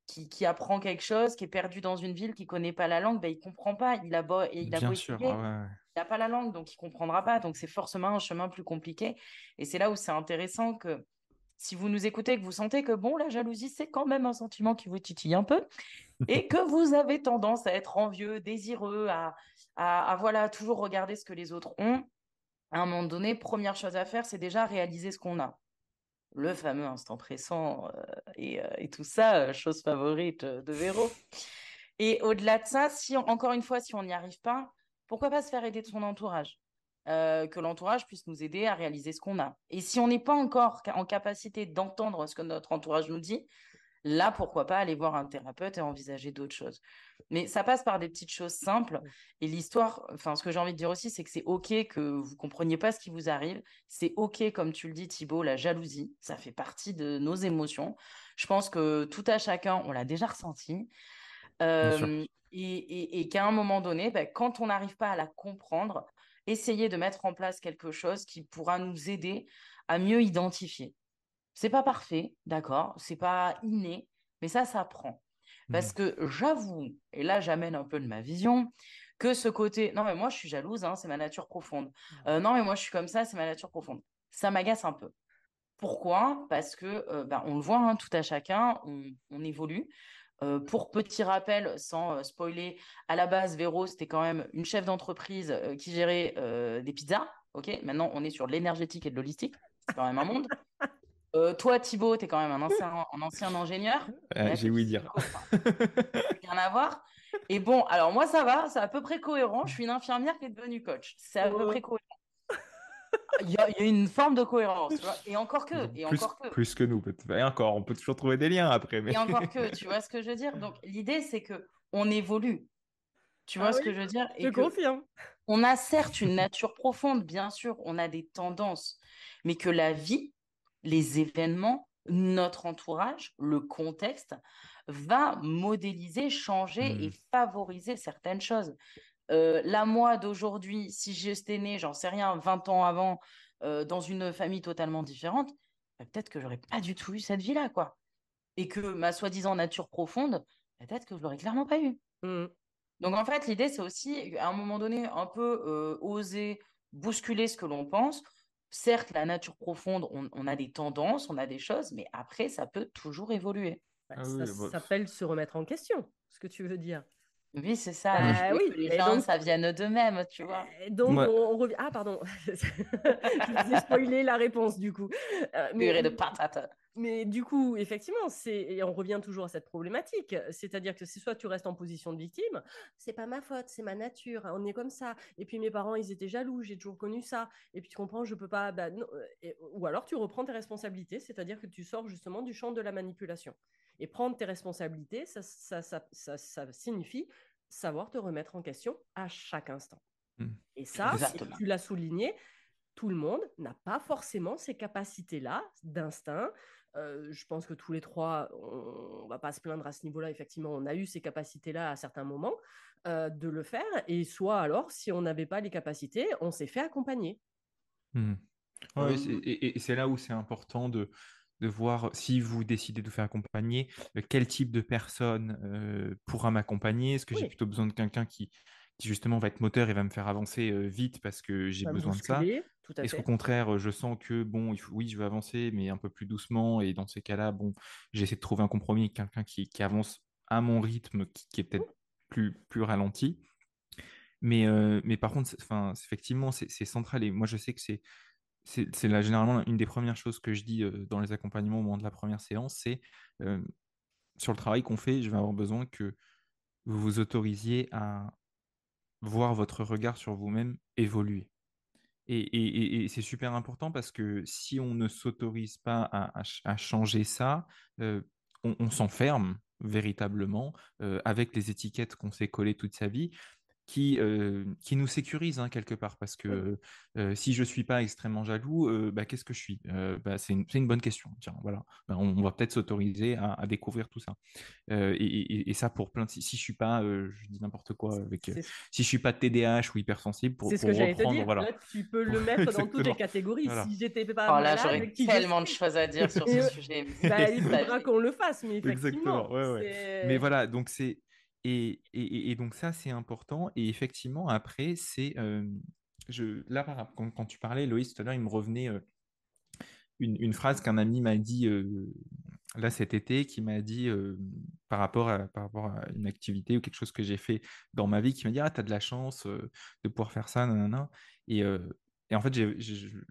qui, apprend quelque chose, qui est perdu dans une ville, qui connaît pas la langue, ben il comprend pas, il a beau, il a Bien sûr, il n'a pas la langue, donc il comprendra pas, donc c'est forcément un chemin plus compliqué, et c'est là où c'est intéressant que si vous nous écoutez, que vous sentez que bon, la jalousie, c'est quand même un sentiment qui vous titille un peu, et que vous avez tendance à être envieux, désireux, à, à, voilà, toujours regarder ce que les autres ont, à un moment donné, première chose à faire, c'est déjà réaliser ce qu'on a. Le fameux instant pressant euh, et, euh, et, tout ça, euh, chose favorite de Véro. Et au-delà de ça, si encore une fois, si on n'y arrive pas, pourquoi pas se faire aider de son entourage? Euh, que l'entourage puisse nous aider à réaliser ce qu'on a. Et si on n'est pas encore en capacité d'entendre ce que notre entourage nous dit, là, pourquoi pas aller voir un thérapeute et envisager d'autres choses. Mais ça passe par des petites choses simples. Et l'histoire, enfin, ce que j'ai envie de dire aussi, c'est que c'est OK que vous compreniez pas ce qui vous arrive. C'est OK, comme tu le dis, Thibaut, la jalousie. Ça fait partie de nos émotions. Je pense que tout à chacun, on l'a déjà ressenti. Euh, et, qu'à un moment donné, ben, quand on n'arrive pas à la comprendre, essayer de mettre en place quelque chose qui pourra nous aider à mieux identifier. C'est pas parfait, d'accord, c'est pas inné, mais ça s'apprend. Parce mmh. que j'avoue, et là j'amène un peu de ma vision, que ce côté, non mais moi je suis jalouse, hein, c'est ma nature profonde. Mmh. Euh, non mais moi je suis comme ça, c'est ma nature profonde. Ça m'agace un peu. Pourquoi? Parce que euh, ben, on le voit, hein, tout à chacun, on, évolue. Euh, pour petit rappel, sans spoiler, à la base, Véro, c'était quand même une chef d'entreprise qui gérait des pizzas. Ok, maintenant on est sur l'énergétique et de l'holistique. C'est quand même un monde. Euh, toi, Thibaut, tu es quand même un ancien, un ancien ingénieur. J'ai ouï dire. Rien à voir. Et bon, alors moi, ça va, c'est à peu près cohérent. Je suis une infirmière qui est devenue coach. C'est à peu près cohérent. Il y, a, une forme de cohérence, tu vois. Et encore que. Et plus, encore que. plus que nous, Et encore, on peut toujours trouver des liens après. Mais... Et encore que, tu vois ce que je veux dire? Donc, l'idée, c'est que on évolue. Tu vois ah ce que je veux dire? Je confirme. On a certes une nature profonde, bien sûr, on a des tendances, mais que la vie, les événements, notre entourage, le contexte, va modéliser, changer et mmh. favoriser certaines choses. Euh, la moi d'aujourd'hui, si j'étais né, j'en sais rien, 20 ans avant, euh, dans une famille totalement différente, bah, peut-être que j'aurais pas du tout eu cette vie-là, quoi. Et que ma soi-disant nature profonde, peut-être que je l'aurais clairement pas eu. Mmh. Donc en fait, l'idée, c'est aussi, à un moment donné, un peu euh, oser bousculer ce que l'on pense certes, la nature profonde, on, a des tendances, on a des choses, mais après, ça peut toujours évoluer. Ah ça s'appelle se remettre en question, ce que tu veux dire. Oui, c'est ça. Bah oui. les gens, ça vient d'eux-mêmes, tu vois. donc, on, revient. Ah, pardon. Je vous ai spoilé la réponse, du coup. Euh, mais... de patate. Mais du coup, effectivement, c'est et on revient toujours à cette problématique, c'est-à-dire que c'est soit tu restes en position de victime, c'est pas ma faute, c'est ma nature, on est comme ça. Et puis mes parents, ils étaient jaloux, j'ai toujours connu ça. Et puis tu comprends, je peux pas. Bah, ou alors tu reprends tes responsabilités, c'est-à-dire que tu sors justement du champ de la manipulation. Et prendre tes responsabilités, ça, ça, ça, ça signifie savoir te remettre en question à chaque instant. Mmh. Et ça, tu l'as souligné, tout le monde n'a pas forcément ces capacités-là d'instinct, euh, je pense que tous les trois, on, ne va pas se plaindre à ce niveau-là. Effectivement, on a eu ces capacités-là à certains moments euh, de le faire. Et soit alors, si on n'avait pas les capacités, on s'est fait accompagner. Mmh. et, c'est là où c'est important de, de, voir si vous décidez de faire accompagner, quel type de personne pourra m'accompagner? Est-ce que j'ai plutôt besoin de quelqu'un qui, qui justement va être moteur et va me faire avancer vite parce que j'ai besoin de ça Est-ce qu'au contraire, je sens que, bon, oui, je veux avancer, mais un peu plus doucement, et dans ces cas-là, bon, j'essaie de trouver un compromis avec quelqu'un qui, avance à mon rythme, qui, est peut-être plus, plus ralenti. Mais, mais par contre, effectivement, c'est central, et moi, je sais que c'est c'est là généralement une des premières choses que je dis dans les accompagnements au moment de la première séance, c'est sur le travail qu'on fait, je vais avoir besoin que vous vous autorisiez à, voir votre regard sur vous-même évoluer. Et, c'est super important parce que si on ne s'autorise pas à, changer ça, euh, on, s'enferme véritablement euh, avec les étiquettes qu'on s'est collées toute sa vie qui, euh, qui nous sécurise hein, quelque part. Parce que euh, si je ne suis pas extrêmement jaloux, euh, bah, qu'est-ce que je suis? Bah, C'est une, une, bonne question. Tiens, voilà. Bah, on, va peut-être s'autoriser à, découvrir tout ça. Et, et, ça, pour plein de. Si, si je ne suis pas, je dis n'importe quoi, avec, si je suis pas TDAH ou hypersensible, pour, c'est ce que j'allais te dire. Voilà. Là, tu peux le mettre dans toutes les catégories. Si j'étais pas. Oh là, j'aurais tellement de choses à dire sur ce sujet. Bah, il faudra qu'on le fasse, mais effectivement. Exactement. Ouais, ouais. Mais voilà, donc c'est et, donc ça, c'est important. Et effectivement, après, c'est... je, là, quand, tu parlais, Loïs, tout à l'heure, il me revenait une, phrase qu'un ami m'a dit là cet été, qui m'a dit par, rapport à, par rapport à une activité ou quelque chose que j'ai fait dans ma vie, qui m'a dit, ah, tu as de la chance de pouvoir faire ça, nanana. Et, et en fait,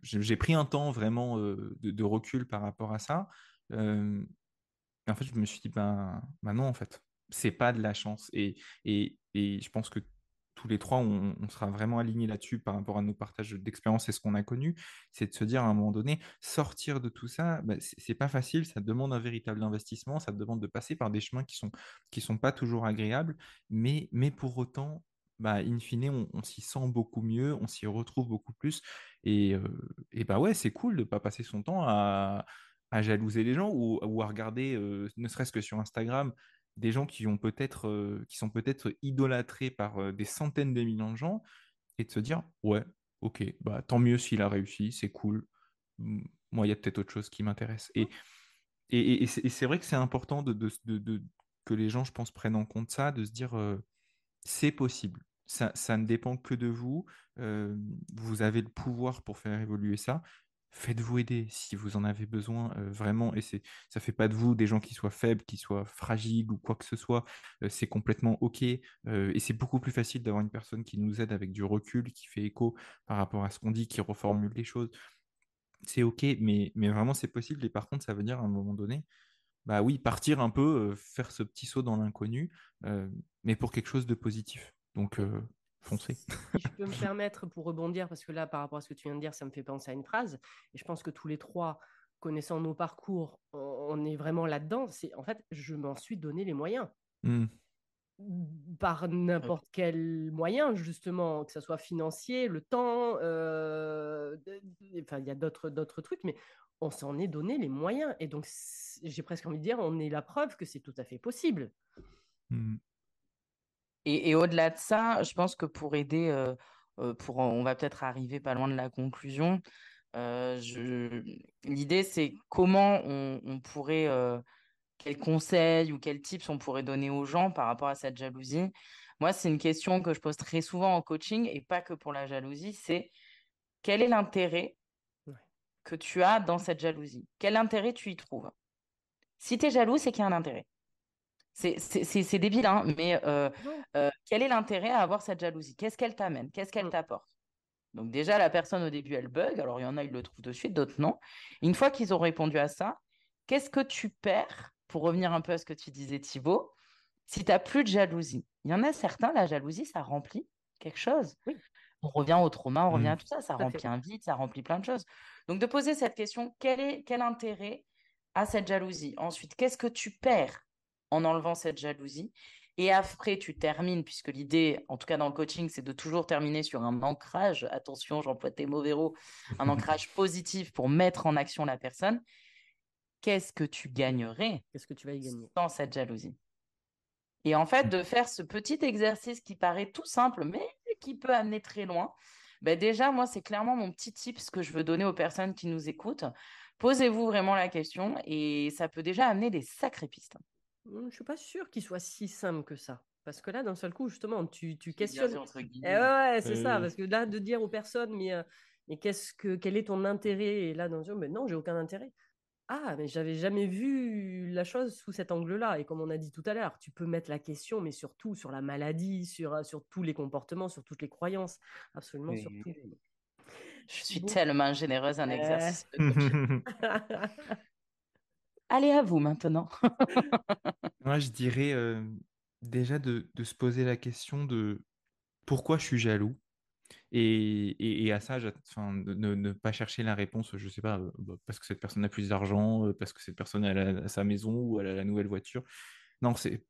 j'ai pris un temps vraiment de, recul par rapport à ça. et en fait, je me suis dit, ben, ben non, en fait c'est pas de la chance. Et, et, et, je pense que tous les trois, on, sera vraiment alignés là-dessus par rapport à nos partages d'expérience et ce qu'on a connu, c'est de se dire à un moment donné, sortir de tout ça, bah, c'est pas facile, ça demande un véritable investissement, ça demande de passer par des chemins qui sont qui sont pas toujours agréables, mais mais pour autant, bah, in fine, on, s'y sent beaucoup mieux, on s'y retrouve beaucoup plus, et, euh, et bah ouais, c'est cool de pas passer son temps à à jalouser les gens ou, ou à regarder, euh, ne serait-ce que sur Instagram, des gens qui, ont peut-être, euh, qui sont peut-être idolâtrés par euh, des centaines de millions de gens et de se dire ouais, ok, bah, tant mieux s'il a réussi, c'est cool. Moi, il y a peut-être autre chose qui m'intéresse. Et, et, et, c'est vrai que c'est important de, de, de, que les gens, je pense, prennent en compte ça, de se dire euh, c'est possible. Ça, ça, ne dépend que de vous. vous avez le pouvoir pour faire évoluer ça faites-vous aider si vous en avez besoin vraiment. Et c'est, ça fait pas de vous des gens qui soient faibles, qui soient fragiles ou quoi que ce soit. c'est complètement ok. et c'est beaucoup plus facile d'avoir une personne qui nous aide avec du recul, qui fait écho par rapport à ce qu'on dit, qui reformule les choses. C'est ok, mais, mais vraiment c'est possible. Et par contre, ça veut dire à un moment donné, bah oui, partir un peu, faire ce petit saut dans l'inconnu, mais pour quelque chose de positif. Donc foncez. Si je peux me permettre pour rebondir, parce que là, par rapport à ce que tu viens de dire, ça me fait penser à une phrase, et je pense que tous les trois, connaissant nos parcours, on est vraiment là-dedans. C'est en fait, je m'en suis donné les moyens. Mmh. Par n'importe quel moyen, justement, que ce soit financier, le temps, euh, enfin, il y a d'autres, d'autres trucs, mais on s'en est donné les moyens. Et donc, j'ai presque envie de dire, on est la preuve que c'est tout à fait possible. Mmh. Et, au-delà de ça, je pense que pour aider, euh, euh, pour, on va peut-être arriver pas loin de la conclusion. Euh, l'idée, c'est comment on, pourrait, quels conseils ou quels tips on pourrait donner aux gens par rapport à cette jalousie. Moi, c'est une question que je pose très souvent en coaching et pas que pour la jalousie. C'est quel est l'intérêt que tu as dans cette jalousie? Quel intérêt tu y trouves? Si tu es jaloux, c'est qu'il y a un intérêt. C'est débile, hein, mais euh, euh, quel est l'intérêt à avoir cette jalousie? Qu'est-ce qu'elle t'amène? Qu'est-ce qu'elle mmh. t'apporte? Donc déjà, la personne au début, elle bug. Alors il y en a, ils le trouvent de suite, d'autres non. Une fois qu'ils ont répondu à ça, qu'est-ce que tu perds Pour revenir un peu à ce que tu disais, Thibaut, si tu n'as plus de jalousie? Il y en a certains, la jalousie, ça remplit quelque chose. On revient au trauma, on revient mmh. à tout ça, ça remplit un vide, ça remplit plein de choses. Donc de poser cette question, quel est quel intérêt à cette jalousie? Ensuite, qu'est-ce que tu perds en enlevant cette jalousie. Et après, tu termines, puisque l'idée, en tout cas dans le coaching, c'est de toujours terminer sur un ancrage. Attention, j'emploie tes mots, Véro. Un ancrage positif pour mettre en action la personne. Qu'est-ce que tu gagnerais Qu'est-ce que tu vas y gagner? Dans cette jalousie? Et en fait, de faire ce petit exercice qui paraît tout simple, mais qui peut amener très loin. Ben déjà, moi, c'est clairement mon petit tip ce que je veux donner aux personnes qui nous écoutent. Posez-vous vraiment la question et ça peut déjà amener des sacrées pistes. Mmh, je suis pas sûre qu'il soit si simple que ça. Parce que là, d'un seul coup, justement, tu, tu questionnes. Eh ouais, c'est ça. Parce que là, de dire aux personnes, mais, mais qu'est-ce que, quel est ton intérêt? Et là, dans mais non, j'ai aucun intérêt. Ah, mais j'avais jamais vu la chose sous cet angle-là. Et comme on a dit tout à l'heure, tu peux mettre la question, mais surtout sur la maladie, sur, sur tous les comportements, sur toutes les croyances, absolument sur tout. Je suis tellement généreuse en exercice. Allez à vous maintenant. Moi, je dirais déjà de, se poser la question de pourquoi je suis jaloux. Et, à ça, enfin, ne, pas chercher la réponse, je ne sais pas, bah, parce que cette personne a plus d'argent, parce que cette personne a, sa maison ou elle a la nouvelle voiture. Non, c'est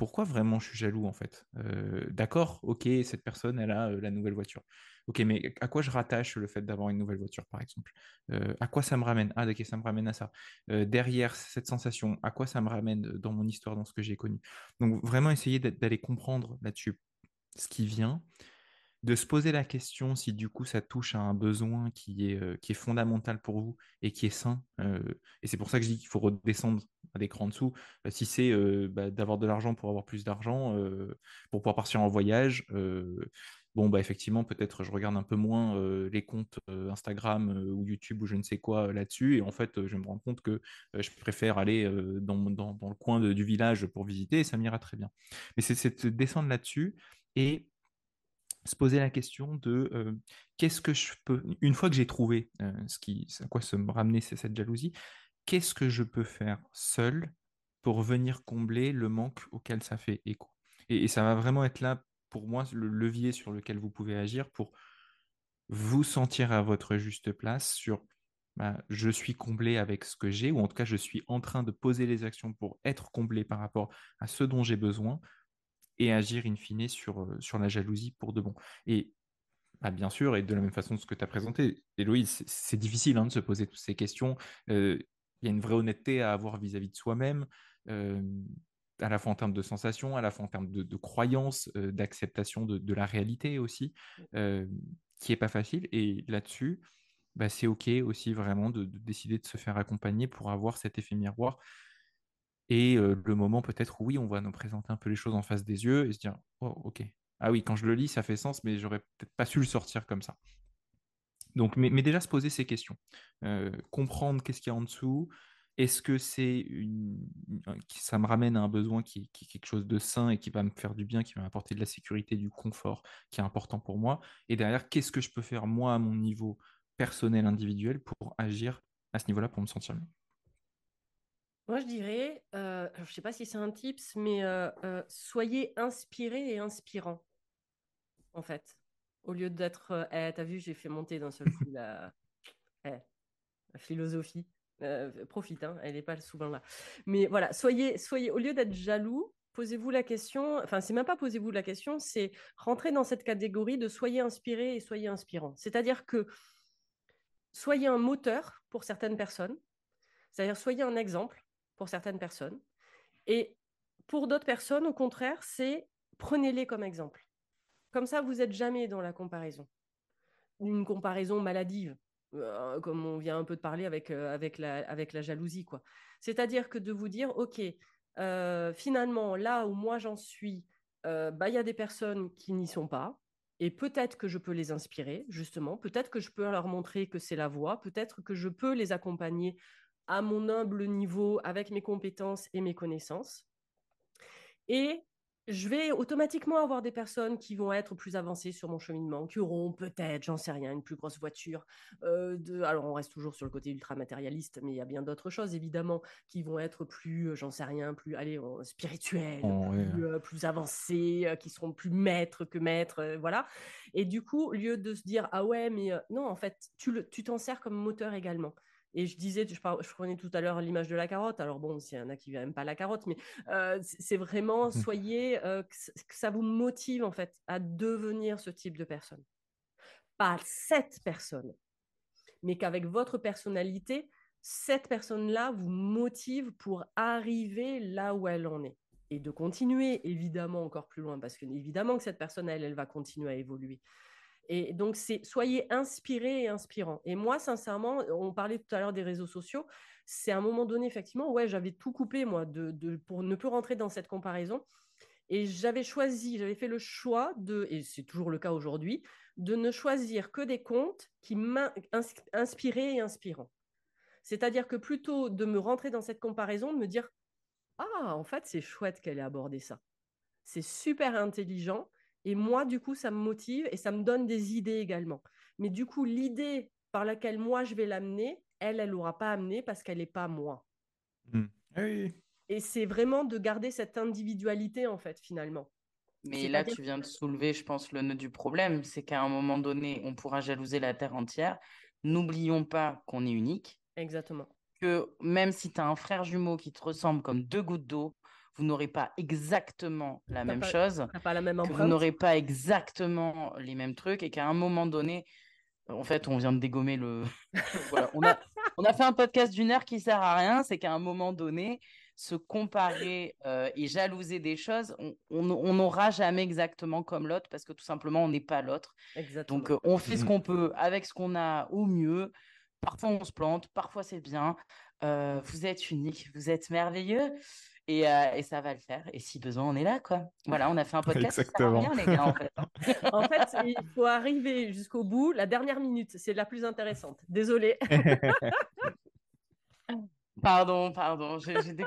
pourquoi vraiment je suis jaloux en fait? D'accord, ok, cette personne, elle a la nouvelle voiture. Ok, mais à quoi je rattache le fait d'avoir une nouvelle voiture, par exemple? À quoi ça me ramène? Ah, ok, ça me ramène à ça. derrière cette sensation, à quoi ça me ramène dans mon histoire, dans ce que j'ai connu? Donc, vraiment essayer d'aller comprendre là-dessus ce qui vient, de se poser la question si du coup ça touche à un besoin qui est, qui est fondamental pour vous et qui est sain. et c'est pour ça que je dis qu'il faut redescendre à des crans dessous. si c'est bah, d'avoir de l'argent pour avoir plus d'argent, pour pouvoir partir en voyage, bon, bah, effectivement, peut-être je regarde un peu moins les comptes Instagram ou YouTube ou je ne sais quoi là-dessus. Et en fait, je me rends compte que je préfère aller dans, dans, dans, le coin du village pour visiter et ça m'ira très bien. Mais c'est de descendre là-dessus et se poser la question de qu'est-ce que je peux, une fois que j'ai trouvé ce qui, à quoi se me ramener cette jalousie, qu'est-ce que je peux faire seul pour venir combler le manque auquel ça fait écho? Et, ça va vraiment être là pour moi le levier sur lequel vous pouvez agir pour vous sentir à votre juste place sur bah, je suis comblé avec ce que j'ai, ou en tout cas je suis en train de poser les actions pour être comblé par rapport à ce dont j'ai besoin et agir in fine sur, euh, sur la jalousie pour de bon. Et bah, bien sûr, et de la même façon que ce que tu as présenté, Héloïse, c'est difficile hein, de se poser toutes ces questions. Euh, il y a une vraie honnêteté à avoir vis-à-vis de soi-même, euh, à la fois en termes de sensations, à la fois en termes de, croyances, d'acceptation de, la réalité aussi, qui n'est pas facile. Et là-dessus, bah, c'est OK aussi vraiment de, décider de se faire accompagner pour avoir cet effet miroir. Et le moment peut-être où oui, on va nous présenter un peu les choses en face des yeux et se dire, oh, OK, ah oui, quand je le lis, ça fait sens, mais j'aurais peut-être pas su le sortir comme ça. Donc, mais, déjà se poser ces questions, comprendre qu'est-ce qu'il y a en dessous, est-ce que c'est une, ça me ramène à un besoin qui, qui, est quelque chose de sain et qui va me faire du bien, qui va m'apporter de la sécurité, du confort, qui est important pour moi, et derrière, qu'est-ce que je peux faire moi à mon niveau personnel, individuel, pour agir à ce niveau-là, pour me sentir mieux? Moi, je dirais, je ne sais pas si c'est un tips, mais soyez inspiré et inspirant en fait. Au lieu d'être, eh, t'as vu, j'ai fait monter d'un seul coup la, eh, la philosophie. Euh, profite, hein, elle n'est pas souvent là. Mais voilà, soyez, soyez au lieu d'être jaloux, posez-vous la question, enfin, c'est même pas posez-vous la question, c'est rentrer dans cette catégorie de soyez inspiré et soyez inspirant. C'est-à-dire que soyez un moteur pour certaines personnes, c'est-à-dire soyez un exemple pour certaines personnes. Et pour d'autres personnes, au contraire, c'est prenez-les comme exemple. Comme ça, vous n'êtes jamais dans la comparaison. Une comparaison maladive, euh, comme on vient un peu de parler avec, euh, avec, la, avec la jalousie. quoi. C'est-à-dire que de vous dire, OK, euh, finalement, là où moi j'en suis, bah, il y a des personnes qui n'y sont pas. Et peut-être que je peux les inspirer, justement. Peut-être que je peux leur montrer que c'est la voie. Peut-être que je peux les accompagner à mon humble niveau avec mes compétences et mes connaissances. Et je vais automatiquement avoir des personnes qui vont être plus avancées sur mon cheminement, qui auront peut-être, j'en sais rien, une plus grosse voiture. Euh, de... Alors, on reste toujours sur le côté ultra matérialiste, mais il y a bien d'autres choses, évidemment, qui vont être plus, euh, j'en sais rien, plus allez, spirituelles, oh, euh, plus, avancées, qui seront plus maîtres que maîtres, voilà. Et du coup, au lieu de se dire, ah ouais, mais non, en fait, tu t'en sers comme moteur également. Et je disais, je, je prenais tout à l'heure l'image de la carotte. Alors bon, s'il y en a qui n'aiment pas la carotte, mais euh, c'est vraiment, mmh. soyez, euh, que, ça vous motive en fait à devenir ce type de personne. Pas cette personne, mais qu'avec votre personnalité, cette personne-là vous motive pour arriver là où elle en est. Et de continuer, évidemment, encore plus loin, parce que évidemment que cette personne, elle, elle va continuer à évoluer. Et donc, c'est soyez inspirés et inspirants. Et moi, sincèrement, on parlait tout à l'heure des réseaux sociaux. C'est à un moment donné, effectivement, ouais, j'avais tout coupé, moi, de, pour ne plus rentrer dans cette comparaison. Et j'avais choisi, j'avais fait le choix de, et c'est toujours le cas aujourd'hui, de ne choisir que des comptes qui m'inspiraient et inspirants. C'est-à-dire que plutôt de me rentrer dans cette comparaison, de me dire Ah, en fait, c'est chouette qu'elle ait abordé ça. C'est super intelligent et moi, du coup, ça me motive et ça me donne des idées également. Mais du coup, l'idée par laquelle moi, je vais l'amener, elle, elle n'aura pas amené parce qu'elle n'est pas moi. Mmh. Oui. Et c'est vraiment de garder cette individualité, en fait, finalement. Mais là, tu viens de soulever, je pense, le nœud du problème. C'est qu'à un moment donné, on pourra jalouser la Terre entière. N'oublions pas qu'on est unique. Exactement. Que même si tu as un frère jumeau qui te ressemble comme deux gouttes d'eau, vous n'aurez pas exactement la même chose, pas la même vous n'aurez pas exactement les mêmes trucs et qu'à un moment donné, en fait, on vient de dégommer le. on, a, on a fait un podcast d'une heure qui sert à rien, c'est qu'à un moment donné, se comparer euh, et jalouser des choses, on n'aura jamais exactement comme l'autre parce que tout simplement, on n'est pas l'autre. Donc, euh, on fait ce qu'on peut avec ce qu'on a au mieux. Parfois, on se plante, parfois, c'est bien. Euh, vous êtes unique, vous êtes merveilleux. Euh, et, ça va le faire. Et si besoin, on est là, quoi. Voilà, on a fait un podcast. Exactement. les gars, en fait. en fait, il faut arriver jusqu'au bout. La dernière minute, c'est la plus intéressante. Désolée. Pardon, pardon.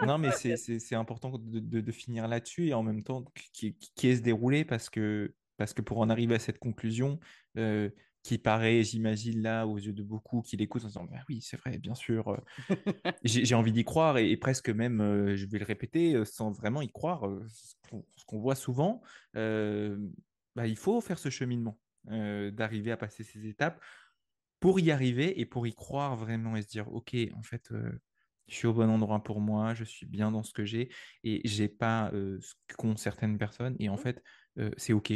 non, mais c'est important de, de, finir là-dessus et en même temps qui, qui est se dérouler parce que, parce que pour en arriver à cette conclusion, euh, qui paraît, j'imagine, là, aux yeux de beaucoup qui l'écoutent en disant bah Oui, c'est vrai, bien sûr, j'ai envie d'y croire et, presque même, euh, je vais le répéter, euh, sans vraiment y croire, ce qu'on voit souvent. bah, il faut faire ce cheminement, d'arriver à passer ces étapes pour y arriver et pour y croire vraiment et se dire, OK, en fait, je suis au bon endroit pour moi, je suis bien dans ce que j'ai et j'ai pas ce qu'ont certaines personnes. Et en mmh. fait, c'est OK.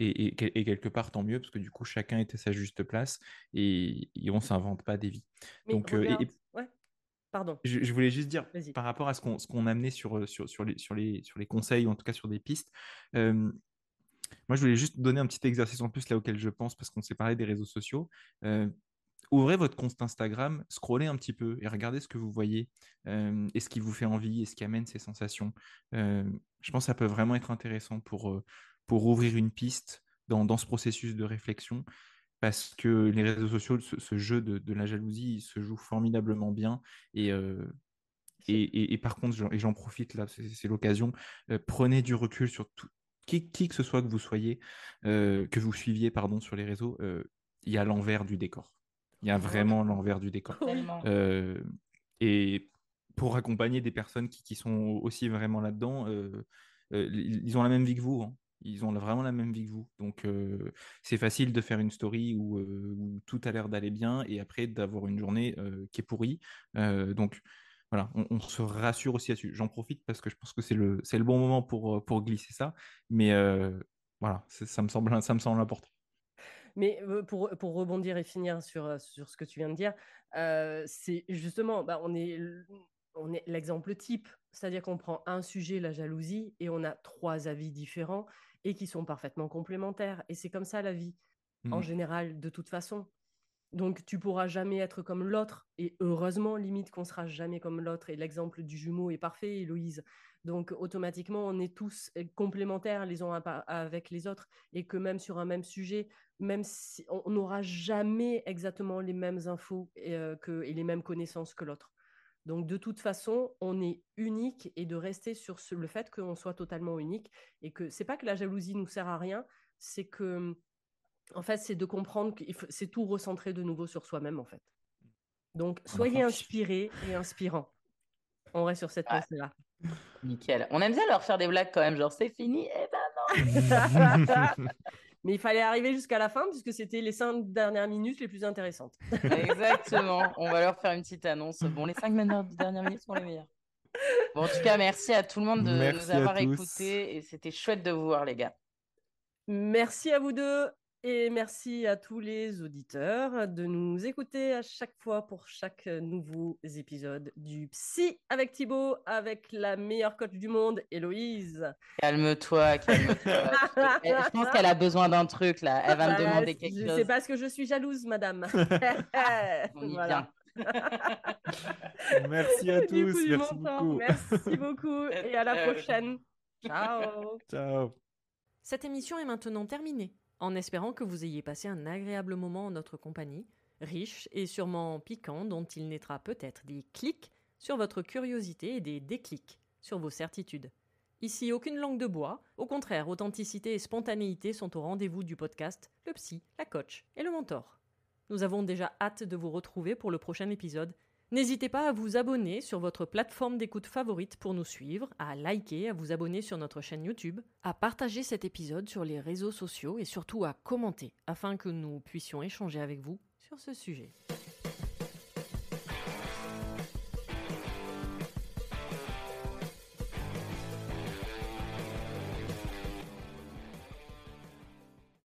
Et, quelque part, tant mieux, parce que du coup, chacun était à sa juste place et, on ne s'invente pas des vies. Donc, Pardon. Je, voulais juste dire, par rapport à ce qu'on amenait sur, sur, sur, les, sur, les, sur les conseils, ou en tout cas sur des pistes, moi, je voulais juste donner un petit exercice en plus là auquel je pense, parce qu'on s'est parlé des réseaux sociaux ouvrez votre compte Instagram, scrollez un petit peu et regardez ce que vous voyez euh, et ce qui vous fait envie et ce qui amène ces sensations. Euh, je pense que ça peut vraiment être intéressant pour, euh, pour ouvrir une piste dans, dans, ce processus de réflexion parce que les réseaux sociaux, ce, jeu de, de, la jalousie, se joue formidablement bien et, et, et, par contre, et j'en profite là, c'est l'occasion, prenez du recul sur tout, qui, qui, que ce soit que vous soyez, que vous suiviez pardon, sur les réseaux, il y a l'envers du décor. Il y a vraiment l'envers du décor. Euh, et pour accompagner des personnes qui, sont aussi vraiment là-dedans, euh, euh, ils ont la même vie que vous. Hein. Ils ont vraiment la même vie que vous. Donc, c'est facile de faire une story où, tout a l'air d'aller bien et après d'avoir une journée qui est pourrie. donc, voilà, on, se rassure aussi là-dessus. J'en profite parce que je pense que c'est le, le bon moment pour, pour glisser ça. Mais voilà, ça me, semble, ça me semble important. Mais pour, pour, rebondir et finir sur, sur ce que tu viens de dire, c'est justement, bah, on est, on est l'exemple type. C'est-à-dire qu'on prend un sujet, la jalousie, et on a trois avis différents et qui sont parfaitement complémentaires. Et c'est comme ça la vie, en mmh. général, de toute façon. Donc tu pourras jamais être comme l'autre. Et heureusement, limite qu'on sera jamais comme l'autre. Et l'exemple du jumeau est parfait, Héloïse. Donc automatiquement, on est tous complémentaires les uns avec les autres. Et que même sur un même sujet, même si on n'aura jamais exactement les mêmes infos et, euh, que, et les mêmes connaissances que l'autre. Donc de toute façon, on est unique et de rester sur le fait qu'on soit totalement unique et que c'est pas que la jalousie nous sert à rien, c'est que en fait, c'est de comprendre que c'est tout recentrer de nouveau sur soi-même en fait. Donc soyez inspirés et inspirants. On reste sur cette pensée-là. Nickel. On aime bien leur faire des blagues quand même, genre c'est fini, eh ben non. Mais il fallait arriver jusqu'à la fin puisque c'était les cinq dernières minutes les plus intéressantes. Exactement. On va leur faire une petite annonce. Bon, les cinq dernières minutes sont les meilleures. Bon, en tout cas, merci à tout le monde de nous avoir écoutés et c'était chouette de vous voir, les gars. Merci à vous deux. Et merci à tous les auditeurs de nous écouter à chaque fois pour chaque nouveau épisode du Psy avec Thibaut, avec la meilleure coach du monde, Héloïse. Calme-toi, calme-toi. je pense qu'elle a besoin d'un truc là. Elle va me demander quelque chose. C'est parce que je suis jalouse, madame. On y vient. merci à tous. Merci beaucoup. Merci beaucoup et à la prochaine. Ciao. Ciao. Cette émission est maintenant terminée en espérant que vous ayez passé un agréable moment en notre compagnie, riche et sûrement piquant, dont il naîtra peut-être des clics sur votre curiosité et des déclics sur vos certitudes. Ici, aucune langue de bois, au contraire, authenticité et spontanéité sont au rendez-vous du podcast Le Psy, la Coach et le Mentor. Nous avons déjà hâte de vous retrouver pour le prochain épisode N'hésitez pas à vous abonner sur votre plateforme d'écoute favorite pour nous suivre, à liker, à vous abonner sur notre chaîne YouTube, à partager cet épisode sur les réseaux sociaux et surtout à commenter afin que nous puissions échanger avec vous sur ce sujet.